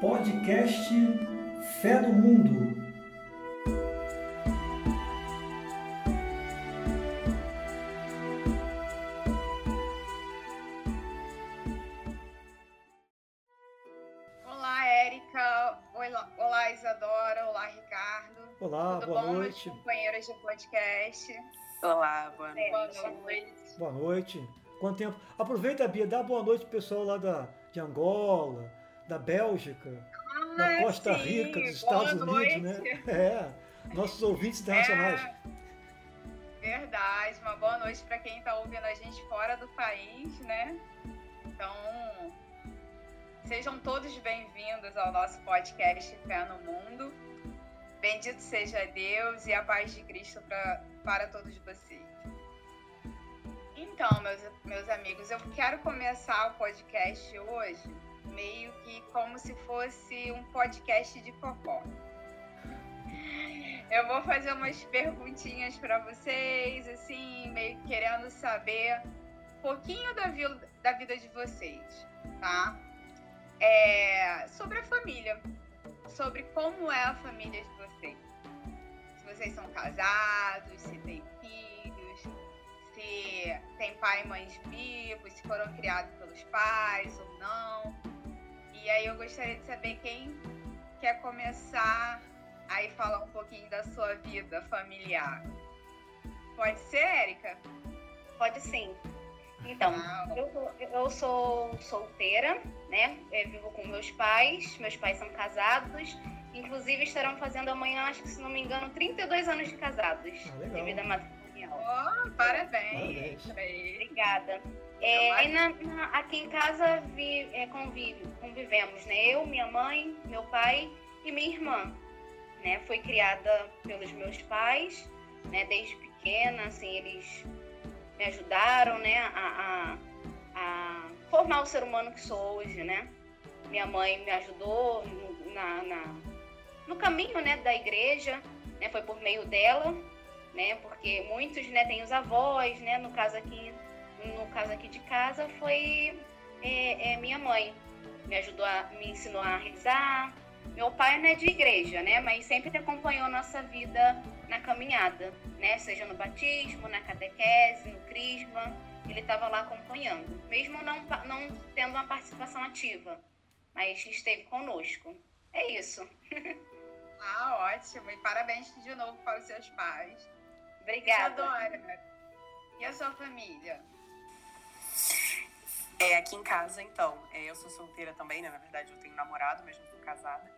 Podcast Fé do Mundo. Olá, Érica. Olá, Isadora. Olá, Ricardo. Olá, Tudo boa bom, noite. meus companheiros de podcast? Olá, boa noite. Boa noite. Boa noite. Quanto tempo? Aproveita, Bia, dá boa noite pro pessoal lá da, de Angola, da Bélgica, da Ah, Costa sim, Rica, dos boa Estados Unidos, noite. né? É, nossos ouvintes internacionais. É, verdade. Uma boa noite para quem está ouvindo a gente fora do país, né? Então, sejam todos bem-vindos ao nosso podcast Fé no Mundo. Bendito seja Deus e a paz de Cristo pra, para todos vocês. Então, meus, meus amigos, eu quero começar o podcast hoje meio que como se fosse um podcast de fofó. Eu vou fazer umas perguntinhas para vocês, assim, meio que querendo saber um pouquinho da, vi- da vida de vocês, tá? É, sobre a família, sobre como é a família de vocês. Se vocês são casados, se têm filhos, se tem pai e mães vivos, se foram criados pelos pais ou não. E aí eu gostaria de saber quem quer começar aí falar um pouquinho da sua vida familiar. Pode ser, Érica? Pode sim. Então, Ah, eu, eu sou solteira, né? Eu vivo com meus pais. Meus pais são casados. Inclusive, estarão fazendo amanhã, acho que se não me engano, 32 anos de casados. Ah, legal. de vida matrimonial. oh, parabéns. Parabéns. Aí. Obrigada. É, e na- na- aqui em casa vi, é, convive, convivemos, né? Eu, minha mãe, meu pai e minha irmã. Né? Fui criada pelos meus pais, né? Desde pequena, assim, eles me ajudaram, né? A, a, a formar o ser humano que sou hoje, né? Minha mãe me ajudou no, na, na- no caminho, né? Da igreja, né? Foi por meio dela, né? Porque muitos, né? Têm os avós, né? No caso aqui no caso aqui de casa, foi é, é, minha mãe. Me ajudou, a, me ensinou a rezar. Meu pai não é de igreja, né? Mas sempre acompanhou nossa vida na caminhada, né? Seja no batismo, na catequese, no crisma. Ele estava lá acompanhando, mesmo não, não tendo uma participação ativa, mas esteve conosco. É isso. Ah, ótimo. E parabéns de novo para os seus pais. Obrigada. Isadora, E a sua família? É, aqui em casa, então, é, eu sou solteira também, né? Na verdade, eu tenho namorado, mas não sou casada.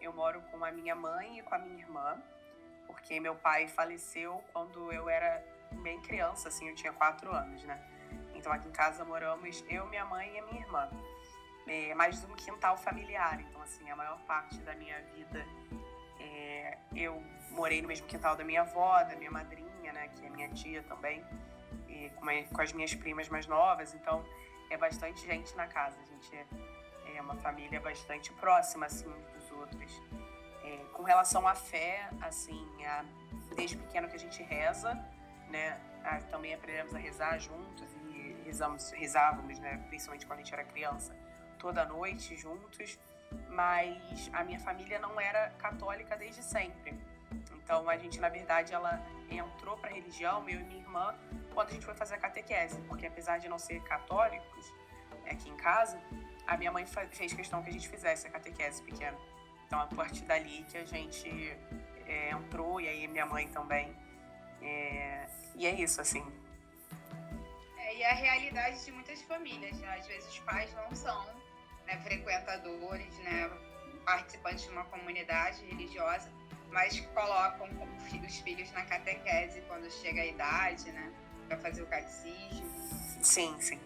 Eu moro com a minha mãe e com a minha irmã, porque meu pai faleceu quando eu era bem criança, assim, eu tinha quatro anos, né? Então, aqui em casa moramos eu, minha mãe e a minha irmã. É mais um quintal familiar, então, assim, a maior parte da minha vida é, eu morei no mesmo quintal da minha avó, da minha madrinha, né? Que é minha tia também, com, as minhas primas mais novas, então é bastante gente na casa. A gente é, é uma família bastante próxima, assim, uns dos outros. É, com relação à fé, assim, a- desde pequeno que a gente reza, né? a- também aprendemos a rezar juntos e rezamos, rezávamos, né? Principalmente quando a gente era criança, toda noite juntos. Mas a minha família não era católica desde sempre. Então a gente, na verdade, ela entrou para a religião, eu e minha irmã, quando a gente foi fazer a catequese, porque apesar de não ser católicos né, aqui em casa, a minha mãe fez questão que a gente fizesse a catequese pequena. Então, a partir dali que a gente é, entrou, e aí minha mãe também. É, e é isso, assim. É, e a realidade de muitas famílias, né? Às vezes os pais não são né, frequentadores, né, participantes de uma comunidade religiosa, mas colocam os filhos na catequese quando chega a idade, né, para fazer o catecismo. Sim, sim.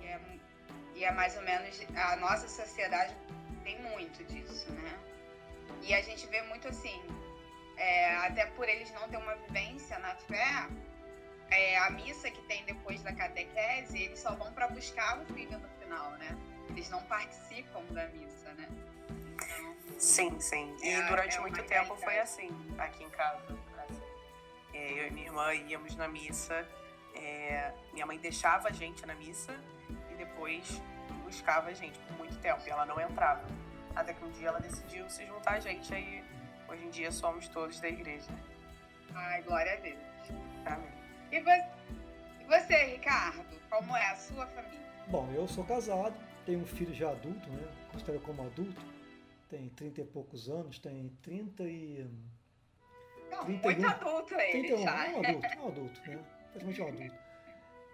E é, e é mais ou menos a nossa sociedade tem muito disso, né? E a gente vê muito assim, é, até por eles não ter uma vivência na fé, é, a missa que tem depois da catequese, eles só vão para buscar o filho no final, né? Eles não participam da missa, né? Então, Sim, sim. E É, durante é muito tempo foi realidade. assim, aqui em casa. É, eu e minha irmã íamos na missa, é, minha mãe deixava a gente na missa e depois buscava a gente por muito tempo e ela não entrava. Até que um dia ela decidiu se juntar a gente, aí hoje em dia somos todos da igreja. Ai, glória a Deus. Amém. E você, e você, Ricardo? Como é a sua família? Bom, eu sou casado, tenho um filho já adulto, né? Considero como adulto. Tem 30 e poucos anos, tem 30 e. Não, 31, muito adulto ele 31, já. é um adulto, é um adulto, né? Praticamente um adulto.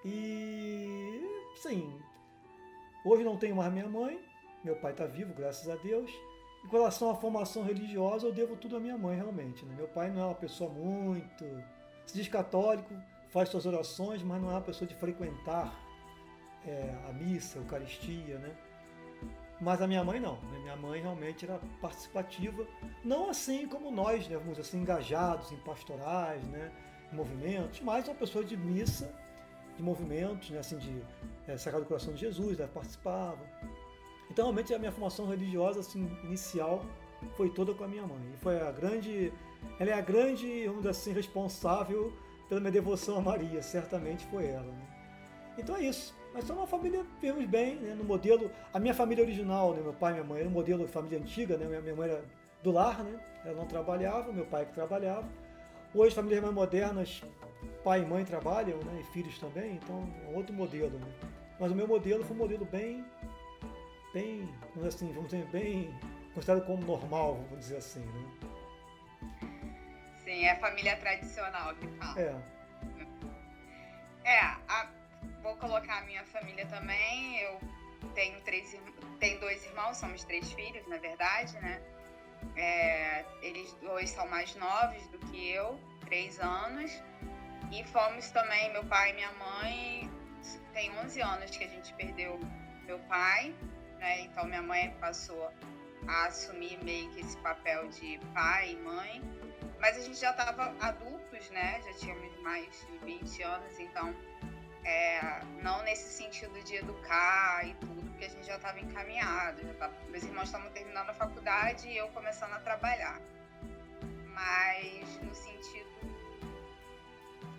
E, sim, hoje não tenho mais minha mãe, meu pai está vivo, graças a Deus. Em relação à formação religiosa, eu devo tudo à minha mãe, realmente. Né? Meu pai não é uma pessoa muito. se diz católico, faz suas orações, mas não é uma pessoa de frequentar é, a missa, a Eucaristia, né? Mas a minha mãe não. Né? Minha mãe realmente era participativa, não assim como nós, né? Vamos assim, engajados em pastorais, né? Em movimentos, mas uma pessoa de missa, de movimentos, né? Assim, de é, Sagrado Coração de Jesus, ela participava. Então, realmente, a minha formação religiosa, assim, inicial, foi toda com a minha mãe. E foi a grande, ela é a grande, vamos dizer assim, responsável pela minha devoção a Maria, certamente foi ela. Né? Então é isso. Mas somos uma família, vivemos bem, né? no modelo, a minha família original, né? meu pai e minha mãe, era um modelo de família antiga, né? minha mãe era do lar, né? ela não trabalhava, meu pai que trabalhava. Hoje, famílias mais modernas, pai e mãe trabalham, né? e filhos também, então é outro modelo. Né? Mas o meu modelo foi um modelo bem, bem, assim, vamos dizer, bem considerado como normal, vamos dizer assim. Né? Sim, é família tradicional que fala. É. É, a, vou colocar a minha família também. Eu tenho três tenho dois irmãos, somos três filhos, na verdade, né? É, eles dois são mais novos do que eu, três anos. E fomos também, meu pai e minha mãe, tem 11 anos que a gente perdeu meu pai, né? Então minha mãe passou a assumir meio que esse papel de pai e mãe. Mas a gente já estava adultos, né? Já tínhamos mais de 20 anos, então é, não nesse sentido de educar e tudo, porque a gente já estava encaminhado. Já tava, meus irmãos estavam terminando a faculdade e eu começando a trabalhar. Mas no sentido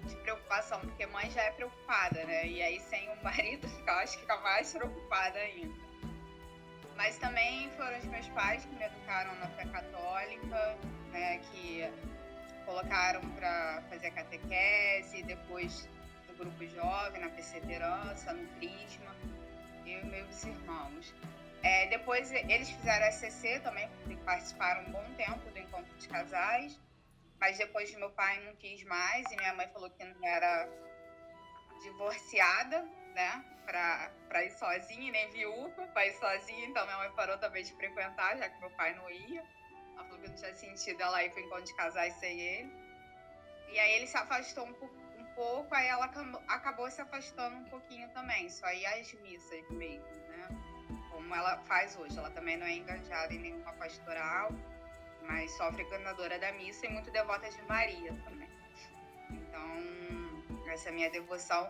de preocupação, porque mãe já é preocupada, né? E aí sem o marido, eu acho que fica mais preocupada ainda. Mas também foram os meus pais que me educaram na fé católica, né? Que colocaram para fazer catequese, depois do grupo jovem, na perseverança, no Crisma, eu e meus irmãos. É, depois eles fizeram a SCC também, participaram um bom tempo do encontro de casais, mas depois meu pai não quis mais e minha mãe falou que não era divorciada, né, para ir sozinha, nem viúva, para ir sozinha, então minha mãe parou também de frequentar, já que meu pai não ia. Ela falou que não tinha sentido ela ir para o encontro de casais sem ele. E aí ele se afastou um pouco pouco, aí ela acabou se afastando um pouquinho também, só ia às missas mesmo, né? Como ela faz hoje. Ela também não é engajada em nenhuma pastoral, mas só frequentadora da missa e muito devota de Maria também. Então, essa é a minha devoção.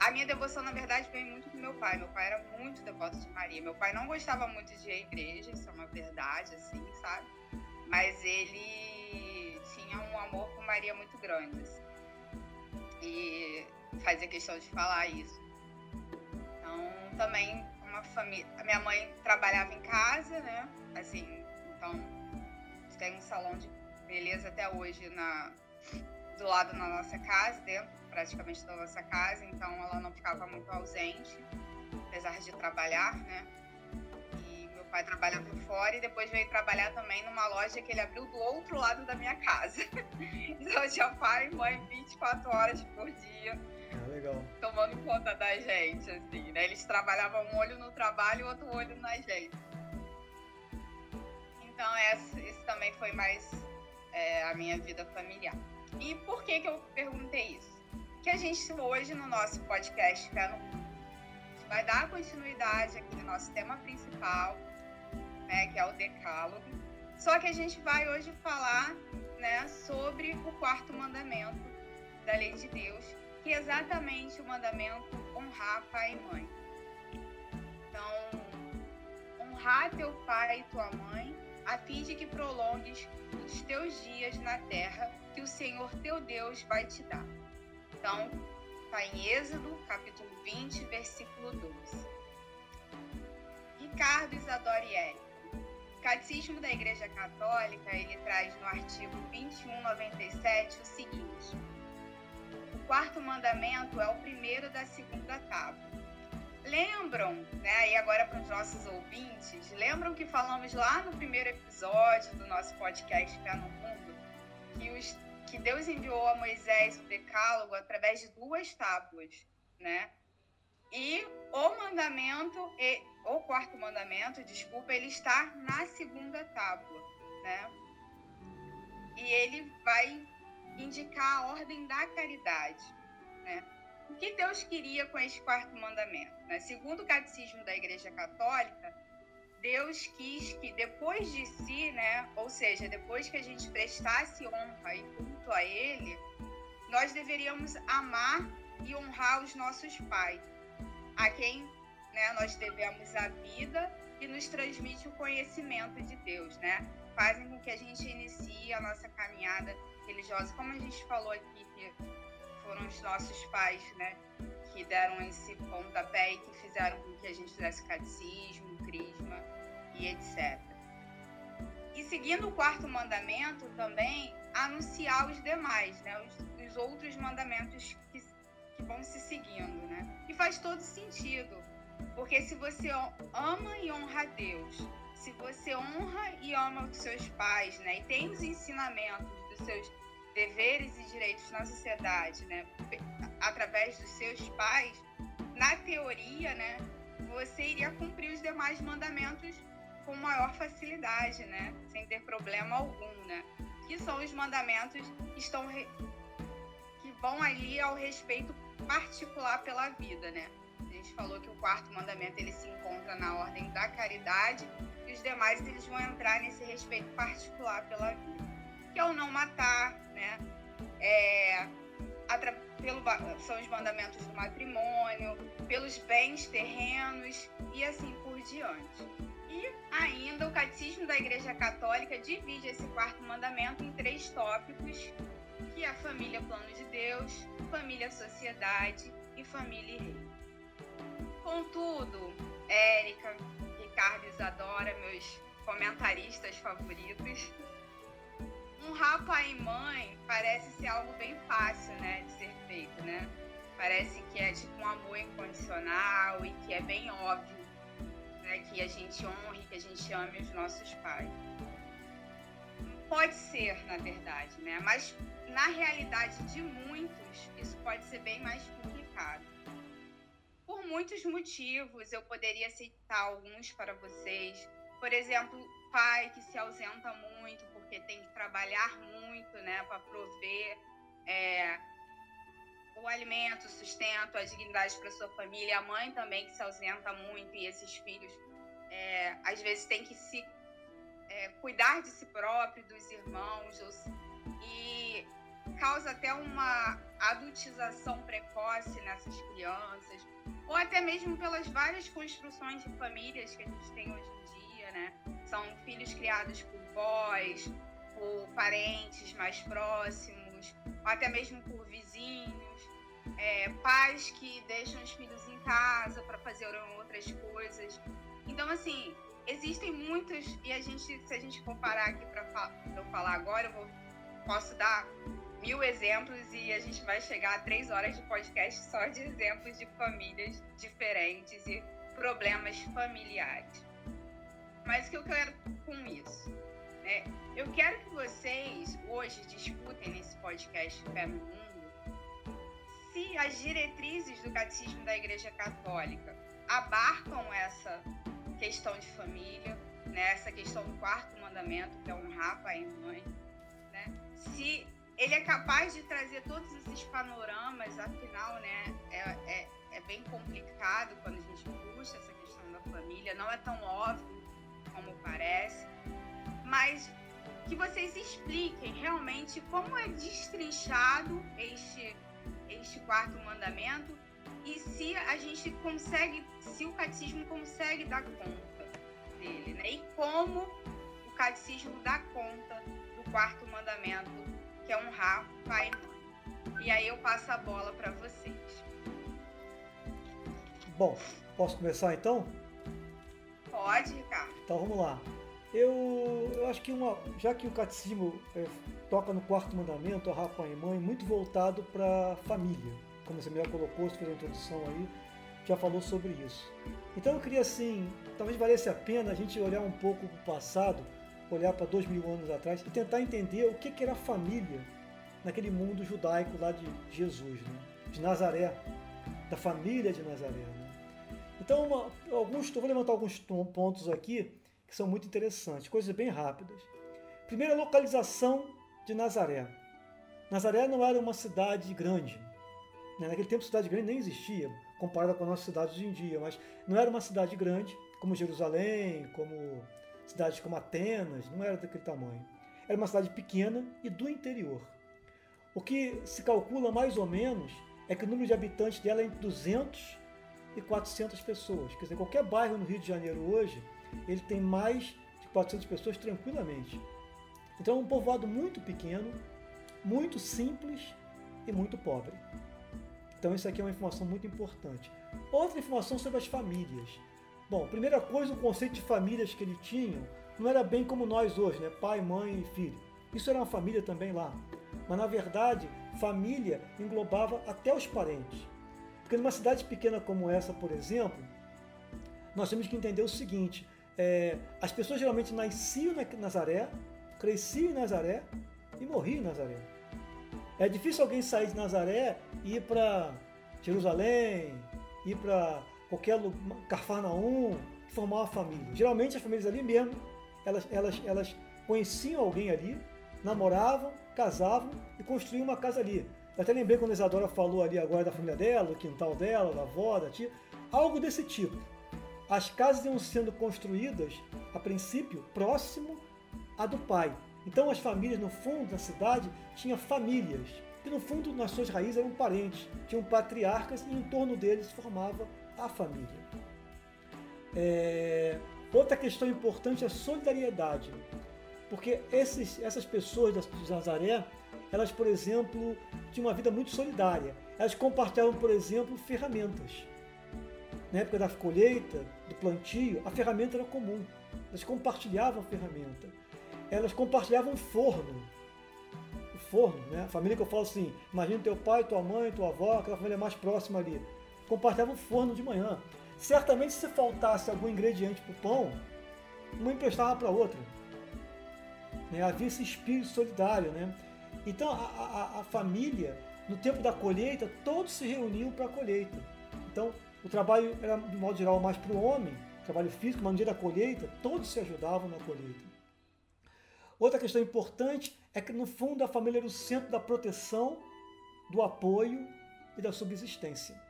A minha devoção, na verdade, vem muito do meu pai. Meu pai era muito devoto de Maria. Meu pai não gostava muito de ir à igreja, isso é uma verdade, assim, sabe? Mas ele tinha um amor por Maria muito grande, assim e fazia questão de falar isso. Então, também uma família. A minha mãe trabalhava em casa, né? Assim, então tem um salão de beleza até hoje na, do lado da nossa casa, dentro praticamente da nossa casa, então ela não ficava muito ausente, apesar de trabalhar, né? Pai trabalha por fora e depois veio trabalhar também numa loja que ele abriu do outro lado da minha casa. então eu tinha pai e mãe 24 horas por dia. Ah, legal. Tomando conta da gente, assim, né? Eles trabalhavam um olho no trabalho e outro olho na gente. Então, essa, isso também foi mais é, a minha vida familiar. E por que, que eu perguntei isso? Que a gente hoje no nosso podcast Fé no vai dar continuidade aqui no nosso tema principal, né, que é o Decálogo. Só que a gente vai hoje falar né, sobre o quarto mandamento da lei de Deus, que é exatamente o mandamento honrar pai e mãe. Então, honrar teu pai e tua mãe, a fim de que prolongues os teus dias na terra que o Senhor teu Deus vai te dar. Então, está em Êxodo, capítulo 20, versículo 12. Ricardo Isadora e Érica. O Catecismo da Igreja Católica, ele traz no artigo 2197 o seguinte: O quarto mandamento é o primeiro da segunda tábua. Lembram, né, e agora para os nossos ouvintes, lembram que falamos lá no primeiro episódio do nosso podcast Pé no Mundo, que, os, que Deus enviou a Moisés o decálogo através de duas tábuas, né? E o mandamento, e, o quarto mandamento, desculpa, ele está na segunda tábua, né? E ele vai indicar a ordem da caridade, né? O que Deus queria com esse quarto mandamento? Né? Segundo o catecismo da Igreja Católica, Deus quis que depois de si, né, ou seja, depois que a gente prestasse honra e culto a Ele, nós deveríamos amar e honrar os nossos pais, a quem né, nós devemos a vida e nos transmite o conhecimento de Deus, né? Fazem com que a gente inicie a nossa caminhada religiosa, como a gente falou aqui, que foram os nossos pais, né, que deram esse pontapé e que fizeram com que a gente fizesse catecismo, crisma e etc. E seguindo o quarto mandamento também, anunciar os demais, né, os, os outros mandamentos que, que vão se seguindo, né? E faz todo sentido, porque se você ama e honra a Deus, se você honra e ama os seus pais, né, e tem os ensinamentos dos seus deveres e direitos na sociedade, né, através dos seus pais, na teoria, né, você iria cumprir os demais mandamentos com maior facilidade, né, sem ter problema algum, né, que são os mandamentos que estão re... que vão ali ao respeito particular pela vida, né. Gente falou que o quarto mandamento ele se encontra na ordem da caridade e os demais eles vão entrar nesse respeito particular pela vida que é o não matar, né? É, pelo, são os mandamentos do matrimônio, pelos bens terrenos e assim por diante. E ainda o Catecismo da Igreja Católica divide esse quarto mandamento em três tópicos, que é a família plano de Deus, família sociedade e família e rei. Contudo, Érica, Ricardo Isadora, meus comentaristas favoritos, honrar pai e mãe parece ser algo bem fácil, né, de ser feito, né? Parece que é tipo um amor incondicional e que é bem óbvio, né, que a gente honre, que a gente ame os nossos pais. Pode ser, na verdade, né? Mas na realidade de muitos, isso pode ser bem mais complicado. Por muitos motivos, eu poderia citar alguns para vocês. Por exemplo, pai que se ausenta muito porque tem que trabalhar muito, né, para prover é, o alimento, o sustento, a dignidade para sua família. A mãe também que se ausenta muito e esses filhos é, às vezes têm que se é, cuidar de si próprio, dos irmãos, e causa até uma adultização precoce nessas crianças, ou até mesmo pelas várias construções de famílias que a gente tem hoje em dia, né? São filhos criados por vós, por parentes mais próximos, ou até mesmo por vizinhos, é, pais que deixam os filhos em casa para fazer outras coisas. Então, assim, existem muitos, e a gente, se a gente comparar aqui para eu falar agora, eu vou, posso dar mil exemplos e a gente vai chegar a três horas de podcast só de exemplos de famílias diferentes e problemas familiares. Mas o que eu quero com isso? Né? Eu quero que vocês hoje discutem nesse podcast Fé no Mundo se as diretrizes do Catecismo da Igreja Católica abarcam essa questão de família, né? essa questão do quarto mandamento, que é honrar pai e mãe. Né? Se ele é capaz de trazer todos esses panoramas, afinal, né, é, é, é bem complicado quando a gente puxa essa questão da família, não é tão óbvio como parece, mas que vocês expliquem realmente como é destrinchado este, este quarto mandamento e se a gente consegue, se o catecismo consegue dar conta dele, né? E como o catecismo dá conta do quarto mandamento, que é honrar pai e mãe. E aí eu passo a bola para vocês. Bom, posso começar então? Pode, Ricardo. Então vamos lá. Eu, eu acho que uma, já que o catecismo é, toca no quarto mandamento, a pai e mãe, muito voltado para a família. Como você melhor colocou, você fez a introdução aí, já falou sobre isso. Então eu queria assim, talvez valesse a pena a gente olhar um pouco para o passado, olhar para dois mil anos atrás e tentar entender o que, que era a família naquele mundo judaico lá de Jesus, né? de Nazaré, da família de Nazaré. Né? Então, uma, alguns, vou levantar alguns pontos aqui que são muito interessantes, coisas bem rápidas. Primeira localização de Nazaré. Nazaré não era uma cidade grande. Né? Naquele tempo, cidade grande nem existia, comparada com a nossa cidade hoje em dia, mas não era uma cidade grande, como Jerusalém, como cidades como Atenas, não era daquele tamanho. Era uma cidade pequena e do interior. O que se calcula mais ou menos é que o número de habitantes dela é entre 200 e 400 pessoas. Quer dizer, qualquer bairro no Rio de Janeiro hoje, ele tem mais de 400 pessoas tranquilamente. Então é um povoado muito pequeno, muito simples e muito pobre. Então isso aqui é uma informação muito importante. Outra informação sobre as famílias. Bom, primeira coisa, o conceito de famílias que ele tinha não era bem como nós hoje, né? Pai, mãe e filho. Isso era uma família também lá. Mas na verdade, família englobava até os parentes. Porque numa cidade pequena como essa, por exemplo, nós temos que entender o seguinte: é, as pessoas geralmente nasciam em Nazaré, cresciam em Nazaré e morriam em Nazaré. É difícil alguém sair de Nazaré e ir para Jerusalém, ir para qualquer lugar, Carfarnaum, formar uma família. Geralmente as famílias ali mesmo, elas, elas, elas conheciam alguém ali, namoravam, casavam e construíam uma casa ali. Eu até lembrei quando a Isadora falou ali agora da família dela, do quintal dela, da avó, da tia, algo desse tipo. As casas iam sendo construídas, a princípio, próximo à do pai. Então as famílias no fundo da cidade tinham famílias, que no fundo nas suas raízes eram parentes, tinham patriarcas e em torno deles formava a família. É... Outra questão importante é a solidariedade, porque esses, essas pessoas de Nazaré, elas, por exemplo, tinham uma vida muito solidária. Elas compartilhavam, por exemplo, ferramentas. Na época da colheita, do plantio, a ferramenta era comum. Elas compartilhavam ferramenta. Elas compartilhavam forno. O forno, né? A família que eu falo assim, imagina teu pai, tua mãe, tua avó, aquela família mais próxima ali compartilhava o forno de manhã. Certamente, se faltasse algum ingrediente para o pão, uma emprestava para outra. Né? Havia esse espírito solidário. Né? Então, a, a, a família, no tempo da colheita, todos se reuniam para a colheita. Então, o trabalho era, de modo geral, mais para o homem, trabalho físico, mas no dia da colheita, todos se ajudavam na colheita. Outra questão importante é que, no fundo, a família era o centro da proteção, do apoio e da subsistência.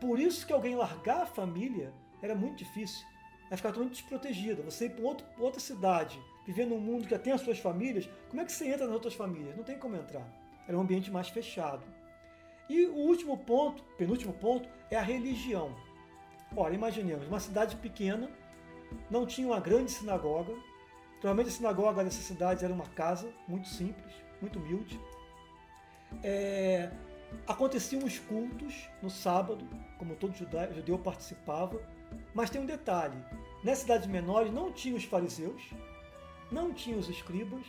Por isso que alguém largar a família era muito difícil. Vai ficar totalmente desprotegida. Você ir para outra cidade, viver num mundo que já tem as suas famílias, como é que você entra nas outras famílias? Não tem como entrar. Era um ambiente mais fechado. E o último ponto, penúltimo ponto, é a religião. Ora, imaginemos, uma cidade pequena, não tinha uma grande sinagoga. Provavelmente a sinagoga dessa cidade era uma casa muito simples, muito humilde. É, Aconteciam os cultos no sábado, como todo judeu, participava, mas tem um detalhe: nas cidades menores não tinha os fariseus, não tinha os escribas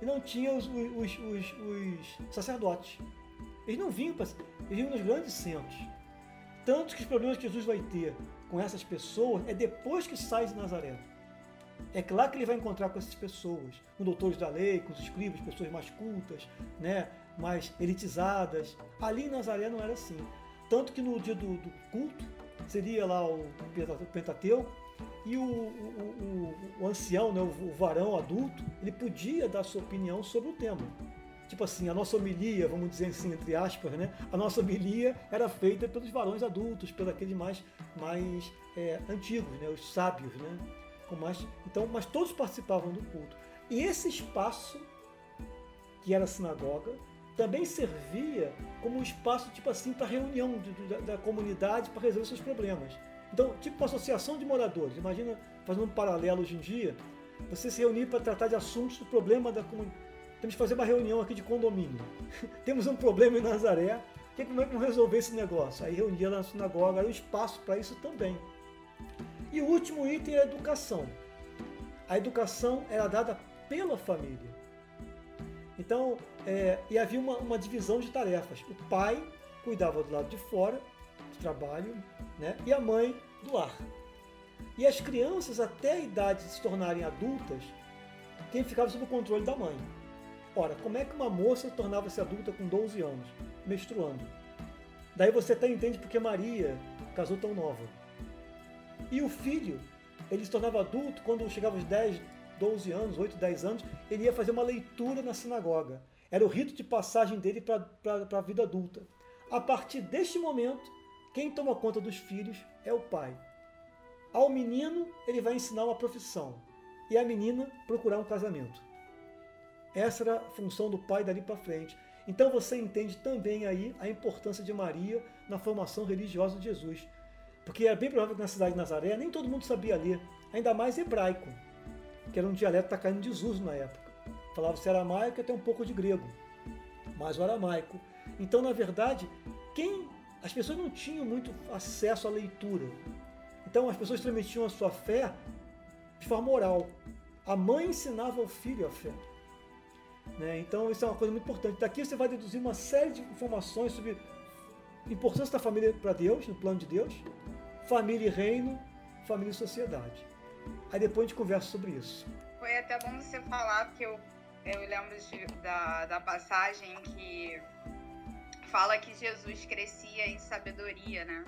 e não tinha os, os, os, os sacerdotes. Eles não vinham, eles vinham nos grandes centros. Tanto que os problemas que Jesus vai ter com essas pessoas é depois que sai de Nazaré. É claro que ele vai encontrar com essas pessoas, com doutores da lei, com os escribas, pessoas mais cultas, né, mais elitizadas. Ali em Nazaré não era assim. Tanto que no dia do, do culto seria lá o Pentateuco e o, o, o, o ancião, né, o, varão adulto, ele podia dar sua opinião sobre o tema. Tipo assim, a nossa homilia, vamos dizer assim, entre aspas, né? A nossa homilia era feita pelos varões adultos, pelos aqueles mais, mais é, antigos, né? Os sábios, né? Com mais, então, mas todos participavam do culto. E esse espaço, que era a sinagoga, também servia como um espaço tipo assim para reunião de, de, da, comunidade para resolver seus problemas. Então, tipo uma associação de moradores. Imagina, fazendo um paralelo hoje em dia, você se reunir para tratar de assuntos do problema da comunidade. Temos que fazer uma reunião aqui de condomínio. Temos um problema em Nazaré. Como é que vamos resolver esse negócio? Aí reunia na sinagoga, era um espaço para isso também. E o último item é a educação. A educação era dada pela família. Então, é, e havia uma, uma divisão de tarefas. O pai cuidava do lado de fora, do trabalho, né? e a mãe do lar. E as crianças, até a idade de se tornarem adultas, quem ficava sob o controle da mãe. Ora, como é que uma moça tornava-se adulta com 12 anos, menstruando? Daí você até entende porque Maria casou tão nova. E o filho, ele se tornava adulto quando chegava aos 10, 12 anos, 8, 10 anos, ele ia fazer uma leitura na sinagoga. Era o rito de passagem dele para a vida adulta. A partir deste momento, quem toma conta dos filhos é o pai. Ao menino, ele vai ensinar uma profissão. E a menina, procurar um casamento. Essa era a função do pai dali para frente. Então você entende também aí a importância de Maria na formação religiosa de Jesus. Porque é bem provável que na cidade de Nazaré nem todo mundo sabia ler, ainda mais hebraico, que era um dialeto tá caindo de desuso na época. Falava-se aramaico e até um pouco de grego, mas o aramaico. Então, na verdade, quem as pessoas não tinham muito acesso à leitura. Então, as pessoas transmitiam a sua fé de forma oral. A mãe ensinava ao filho a fé. Né? Então, isso é uma coisa muito importante. Daqui você vai deduzir uma série de informações sobre a importância da família para Deus, no plano de Deus, família e reino, família e sociedade. Aí depois a gente conversa sobre isso. Foi até bom você falar, porque eu, eu lembro de, da, da passagem que fala que Jesus crescia em sabedoria, né?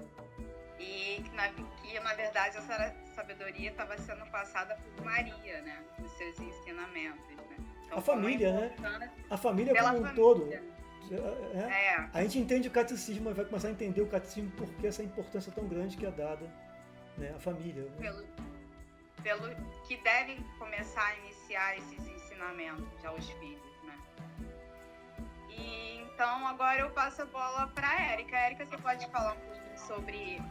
E que na, que, na verdade, essa sabedoria estava sendo passada por Maria, né? Nos seus ensinamentos, né? Então, a família, né? A família como um todo. É, é. A gente entende o catecismo, vai começar a entender o catecismo porque essa importância tão grande que é dada né, à família. Né? Pelo, pelo que devem começar a iniciar esses ensinamentos aos filhos, né? E então agora eu passo a bola para a Érica. Érica, você pode falar um pouquinho sobre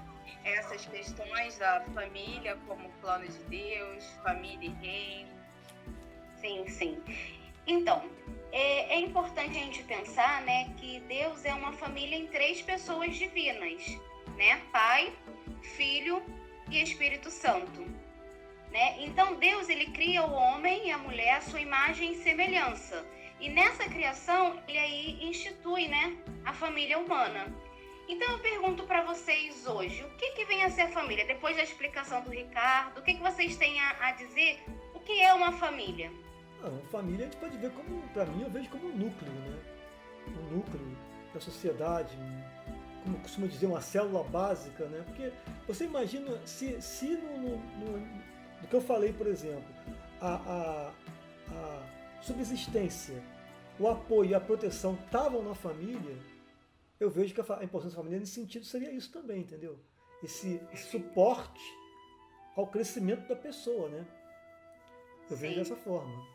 essas questões da família como plano de Deus, família e reino? Sim, sim. Então, é, é, importante a gente pensar, né, que Deus é uma família em três pessoas divinas, né? Pai, Filho e Espírito Santo, né? Então Deus ele cria o homem e a mulher à sua imagem e semelhança. E nessa criação ele aí institui, né, a família humana. Então eu pergunto para vocês hoje, o que, que vem a ser a família? Depois da explicação do Ricardo, o que, que vocês têm a, a dizer? O que é uma família? Não, família a gente pode ver como, para mim, eu vejo como um núcleo, né? Um núcleo da sociedade, como costuma dizer, uma célula básica, né? Porque você imagina se, se no, no, no, no que eu falei, por exemplo, a, a, a subsistência, o apoio e a proteção estavam na família, eu vejo que a importância da família nesse sentido seria isso também, entendeu? Esse, esse suporte ao crescimento da pessoa, né? Eu Sim. vejo dessa forma.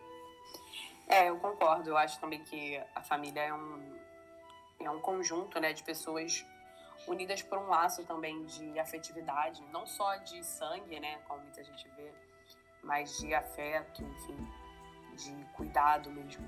É, eu concordo. Eu acho também que a família é um, é um conjunto né, de pessoas unidas por um laço também de afetividade, não só de sangue, né, como muita gente vê, mas de afeto, enfim, de cuidado mesmo.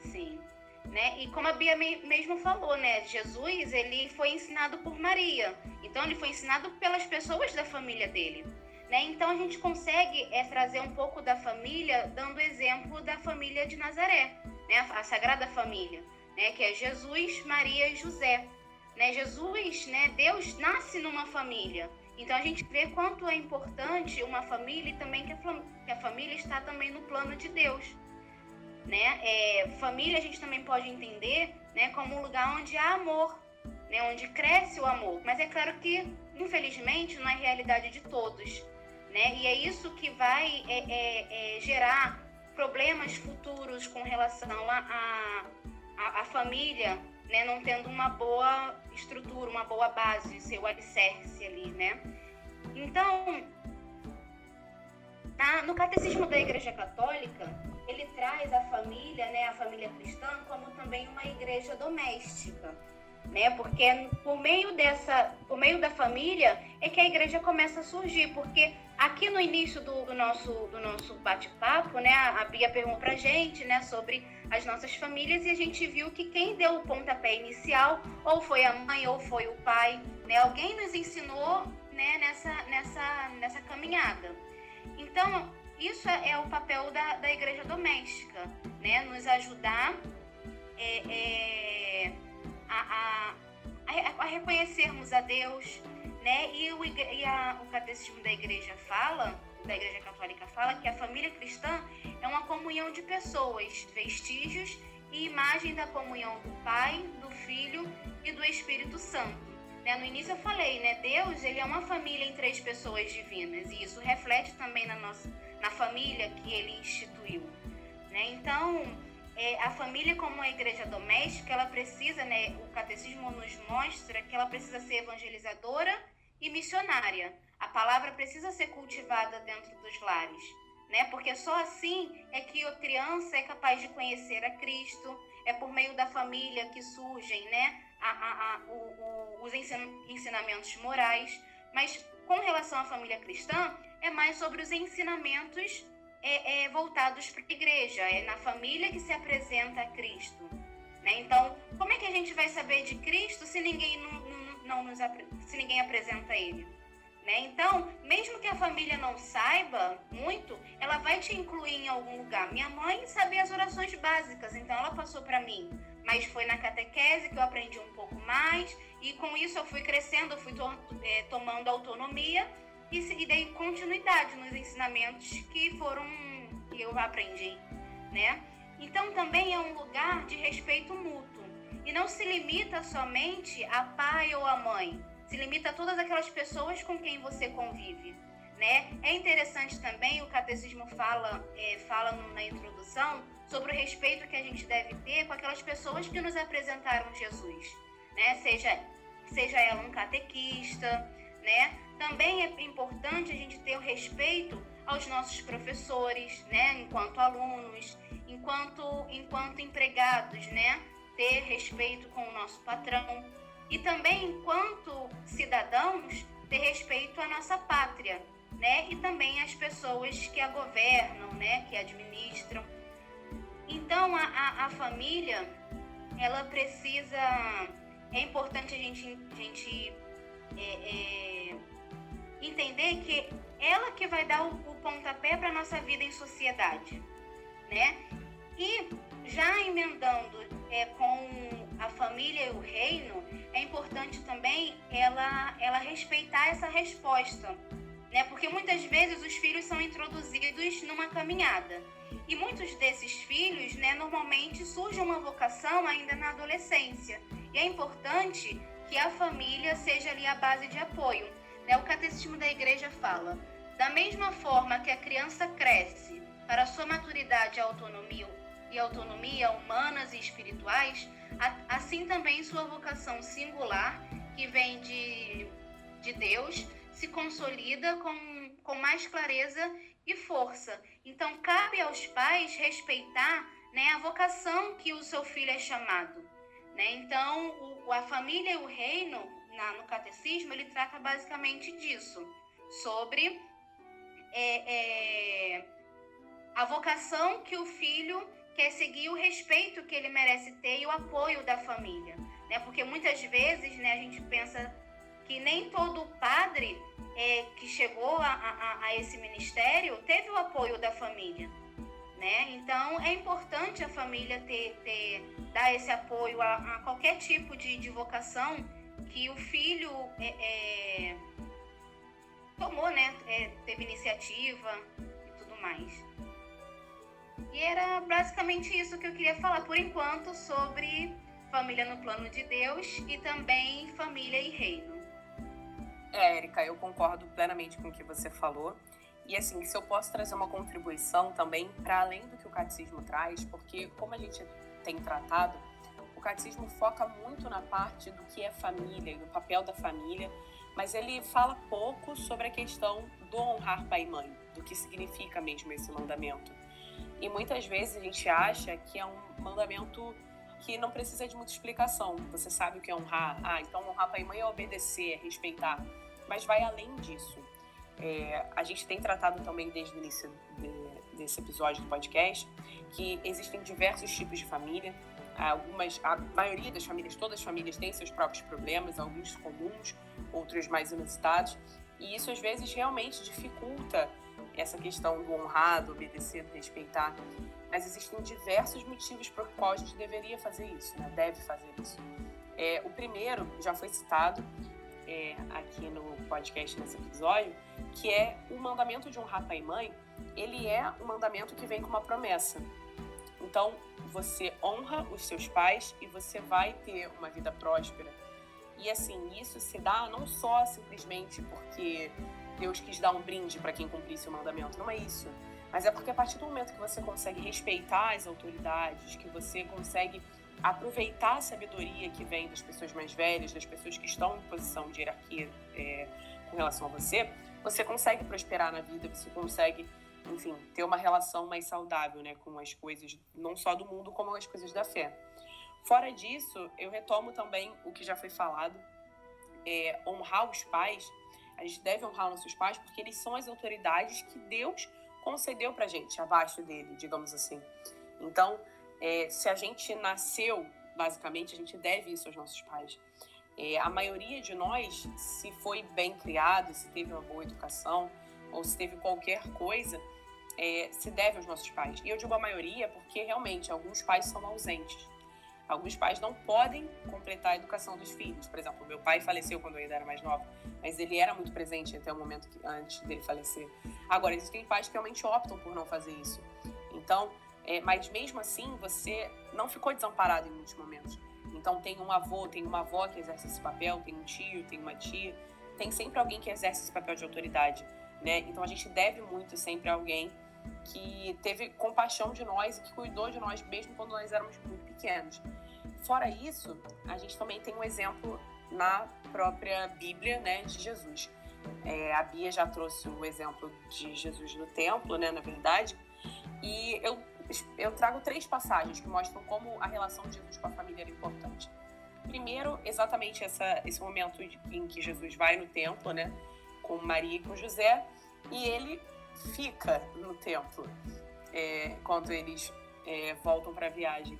Sim. Né? E como a Bia mesmo falou, né? Jesus, ele foi ensinado por Maria. Então ele foi ensinado pelas pessoas da família dele. Né? Então a gente consegue é, trazer um pouco da família, dando exemplo da família de Nazaré, né? a Sagrada Família, né? que é Jesus, Maria e José. Né? Jesus, né? Deus nasce numa família. Então a gente vê quanto é importante uma família e também que a, que a família está também no plano de Deus. Né? É, família a gente também pode entender né, como um lugar onde há amor, né, onde cresce o amor. Mas é claro que, infelizmente, não é realidade de todos né? E é isso que vai é, é, é, gerar problemas futuros com relação à a, a, a, família, né? Não tendo uma boa estrutura, uma boa base, seu alicerce ali, né? Então, na, no catecismo da Igreja Católica, ele traz a família, né, a família cristã, como também uma igreja doméstica né? Porque por meio dessa, por meio da família é que a igreja começa a surgir, porque aqui no início do, do nosso do nosso bate-papo, né, a Bia perguntou pra gente, né, sobre as nossas famílias e a gente viu que quem deu o pontapé inicial ou foi a mãe ou foi o pai, né? Alguém nos ensinou né, nessa, nessa, nessa caminhada. Então, isso é, é o papel da, da igreja doméstica, né? Nos ajudar é, é, a, a, a, reconhecermos a Deus, né? E, o, e a, o catecismo da igreja fala, da igreja católica fala, que a família cristã é uma comunhão de pessoas, vestígios e imagem da comunhão do Pai, do Filho e do Espírito Santo. Né? No início eu falei, né? Deus ele é uma família em três pessoas divinas e isso reflete também na nossa na família que ele instituiu. Né? Então, é, a família como uma igreja doméstica, ela precisa, né, o catecismo nos mostra que ela precisa ser evangelizadora e missionária. A palavra precisa ser cultivada dentro dos lares, né? Porque só assim é que a criança é capaz de conhecer a Cristo, é por meio da família que surgem, né, a, a, a, o, o, os ensinamentos morais. Mas com relação à família cristã, é mais sobre os ensinamentos é, é, voltados para a igreja, é na família que se apresenta a Cristo. Né? Então, como é que a gente vai saber de Cristo se ninguém não, não, não nos, se ninguém apresenta Ele? Né? Então, mesmo que a família não saiba muito, ela vai te incluir em algum lugar. Minha mãe sabia as orações básicas, então ela passou para mim. Mas foi na catequese que eu aprendi um pouco mais, e com isso eu fui crescendo, eu fui to é, tomando autonomia e, e dei continuidade nos ensinamentos que foram que eu aprendi, né? Então também é um lugar de respeito mútuo e não se limita somente a pai ou a mãe, se limita a todas aquelas pessoas com quem você convive, né? É interessante também o catecismo fala é, fala na introdução sobre o respeito que a gente deve ter com aquelas pessoas que nos apresentaram Jesus, né? Seja seja ela um catequista, né? Também é importante a gente ter o respeito aos nossos professores, né, enquanto alunos, enquanto enquanto empregados, né, ter respeito com o nosso patrão e também enquanto cidadãos ter respeito à nossa pátria, né, e também às pessoas que a governam, né, que administram. Então a, a, a família ela precisa é importante a gente, a gente é, é, entender que ela que vai dar o, o pontapé para nossa vida em sociedade, né? E já emendando é, com a família e o reino, é importante também ela, ela respeitar essa resposta, né? Porque muitas vezes os filhos são introduzidos numa caminhada e muitos desses filhos, né, normalmente surge uma vocação ainda na adolescência e é importante que a família seja ali a base de apoio. Né? O catecismo da igreja fala: da mesma forma que a criança cresce para sua maturidade e autonomia, e autonomia humanas e espirituais, assim também sua vocação singular, que vem de, de Deus, se consolida com, com mais clareza e força. Então, cabe aos pais respeitar né, a vocação que o seu filho é chamado. Né? Então, o, a família e o reino, na, no catecismo, ele trata basicamente disso, sobre é, é, a vocação que o filho quer seguir, o respeito que ele merece ter e o apoio da família. Né? Porque muitas vezes né, a gente pensa que nem todo padre é, que chegou a, a, a esse ministério teve o apoio da família né? Então é importante a família ter, ter dar esse apoio a, a qualquer tipo de, de, vocação que o filho é, é, tomou, né? É, teve iniciativa e tudo mais. E era basicamente isso que eu queria falar por enquanto sobre família no plano de Deus e também família e reino. É, Érica, eu concordo plenamente com o que você falou. E assim, se eu posso trazer uma contribuição também para além do que o catecismo traz, porque como a gente tem tratado, o catecismo foca muito na parte do que é família e do papel da família, mas ele fala pouco sobre a questão do honrar pai e mãe, do que significa mesmo esse mandamento. E muitas vezes a gente acha que é um mandamento que não precisa de muita explicação. Você sabe o que é honrar? Ah, então honrar pai e mãe é obedecer, é respeitar. Mas vai além disso. É, a gente tem tratado também desde o início de, desse episódio do podcast que existem diversos tipos de família. Algumas, a maioria das famílias, todas as famílias têm seus próprios problemas, alguns comuns, outros mais inusitados. E isso às vezes realmente dificulta essa questão do honrado, obedecer, respeitar. Mas existem diversos motivos por qual a gente deveria fazer isso, né? deve fazer isso. É, o primeiro já foi citado é, aqui no podcast nesse episódio, que é o mandamento de honrar pai e mãe. Ele é um mandamento que vem com uma promessa. Então, você honra os seus pais e você vai ter uma vida próspera. E assim, isso se dá não só simplesmente porque Deus quis dar um brinde para quem cumprisse o mandamento, não é isso. Mas é porque a partir do momento que você consegue respeitar as autoridades, que você consegue aproveitar a sabedoria que vem das pessoas mais velhas, das pessoas que estão em posição de hierarquia é, com relação a você, você consegue prosperar na vida, você consegue, enfim, ter uma relação mais saudável né, com as coisas, não só do mundo, como as coisas da fé. Fora disso, eu retomo também o que já foi falado, é, honrar os pais. A gente deve honrar nossos pais porque eles são as autoridades que Deus concedeu para gente, abaixo dele, digamos assim. Então, é, se a gente nasceu, basicamente, a gente deve isso aos nossos pais. É, a maioria de nós, se foi bem criado, se teve uma boa educação, ou se teve qualquer coisa, é, se deve aos nossos pais. E eu digo a maioria porque realmente alguns pais são ausentes. Alguns pais não podem completar a educação dos filhos. Por exemplo, meu pai faleceu quando eu ainda era mais nova, mas ele era muito presente até o momento que, antes dele falecer. Agora, existem pais que realmente optam por não fazer isso. Então, é, mas mesmo assim, você não ficou desamparado em muitos momentos. Então, tem um avô, tem uma avó que exerce esse papel, tem um tio, tem uma tia, tem sempre alguém que exerce esse papel de autoridade, né? Então, a gente deve muito sempre a alguém que teve compaixão de nós e que cuidou de nós mesmo quando nós éramos muito pequenos. Fora isso, a gente também tem um exemplo na própria Bíblia, né, de Jesus. É, a Bia já trouxe o exemplo de Jesus no templo, né, na verdade, e eu, eu trago três passagens que mostram como a relação de Jesus com a família era importante. Primeiro, exatamente essa, esse momento em que Jesus vai no templo, né, com Maria e com José, e ele fica no templo é, quando eles é, voltam para a viagem.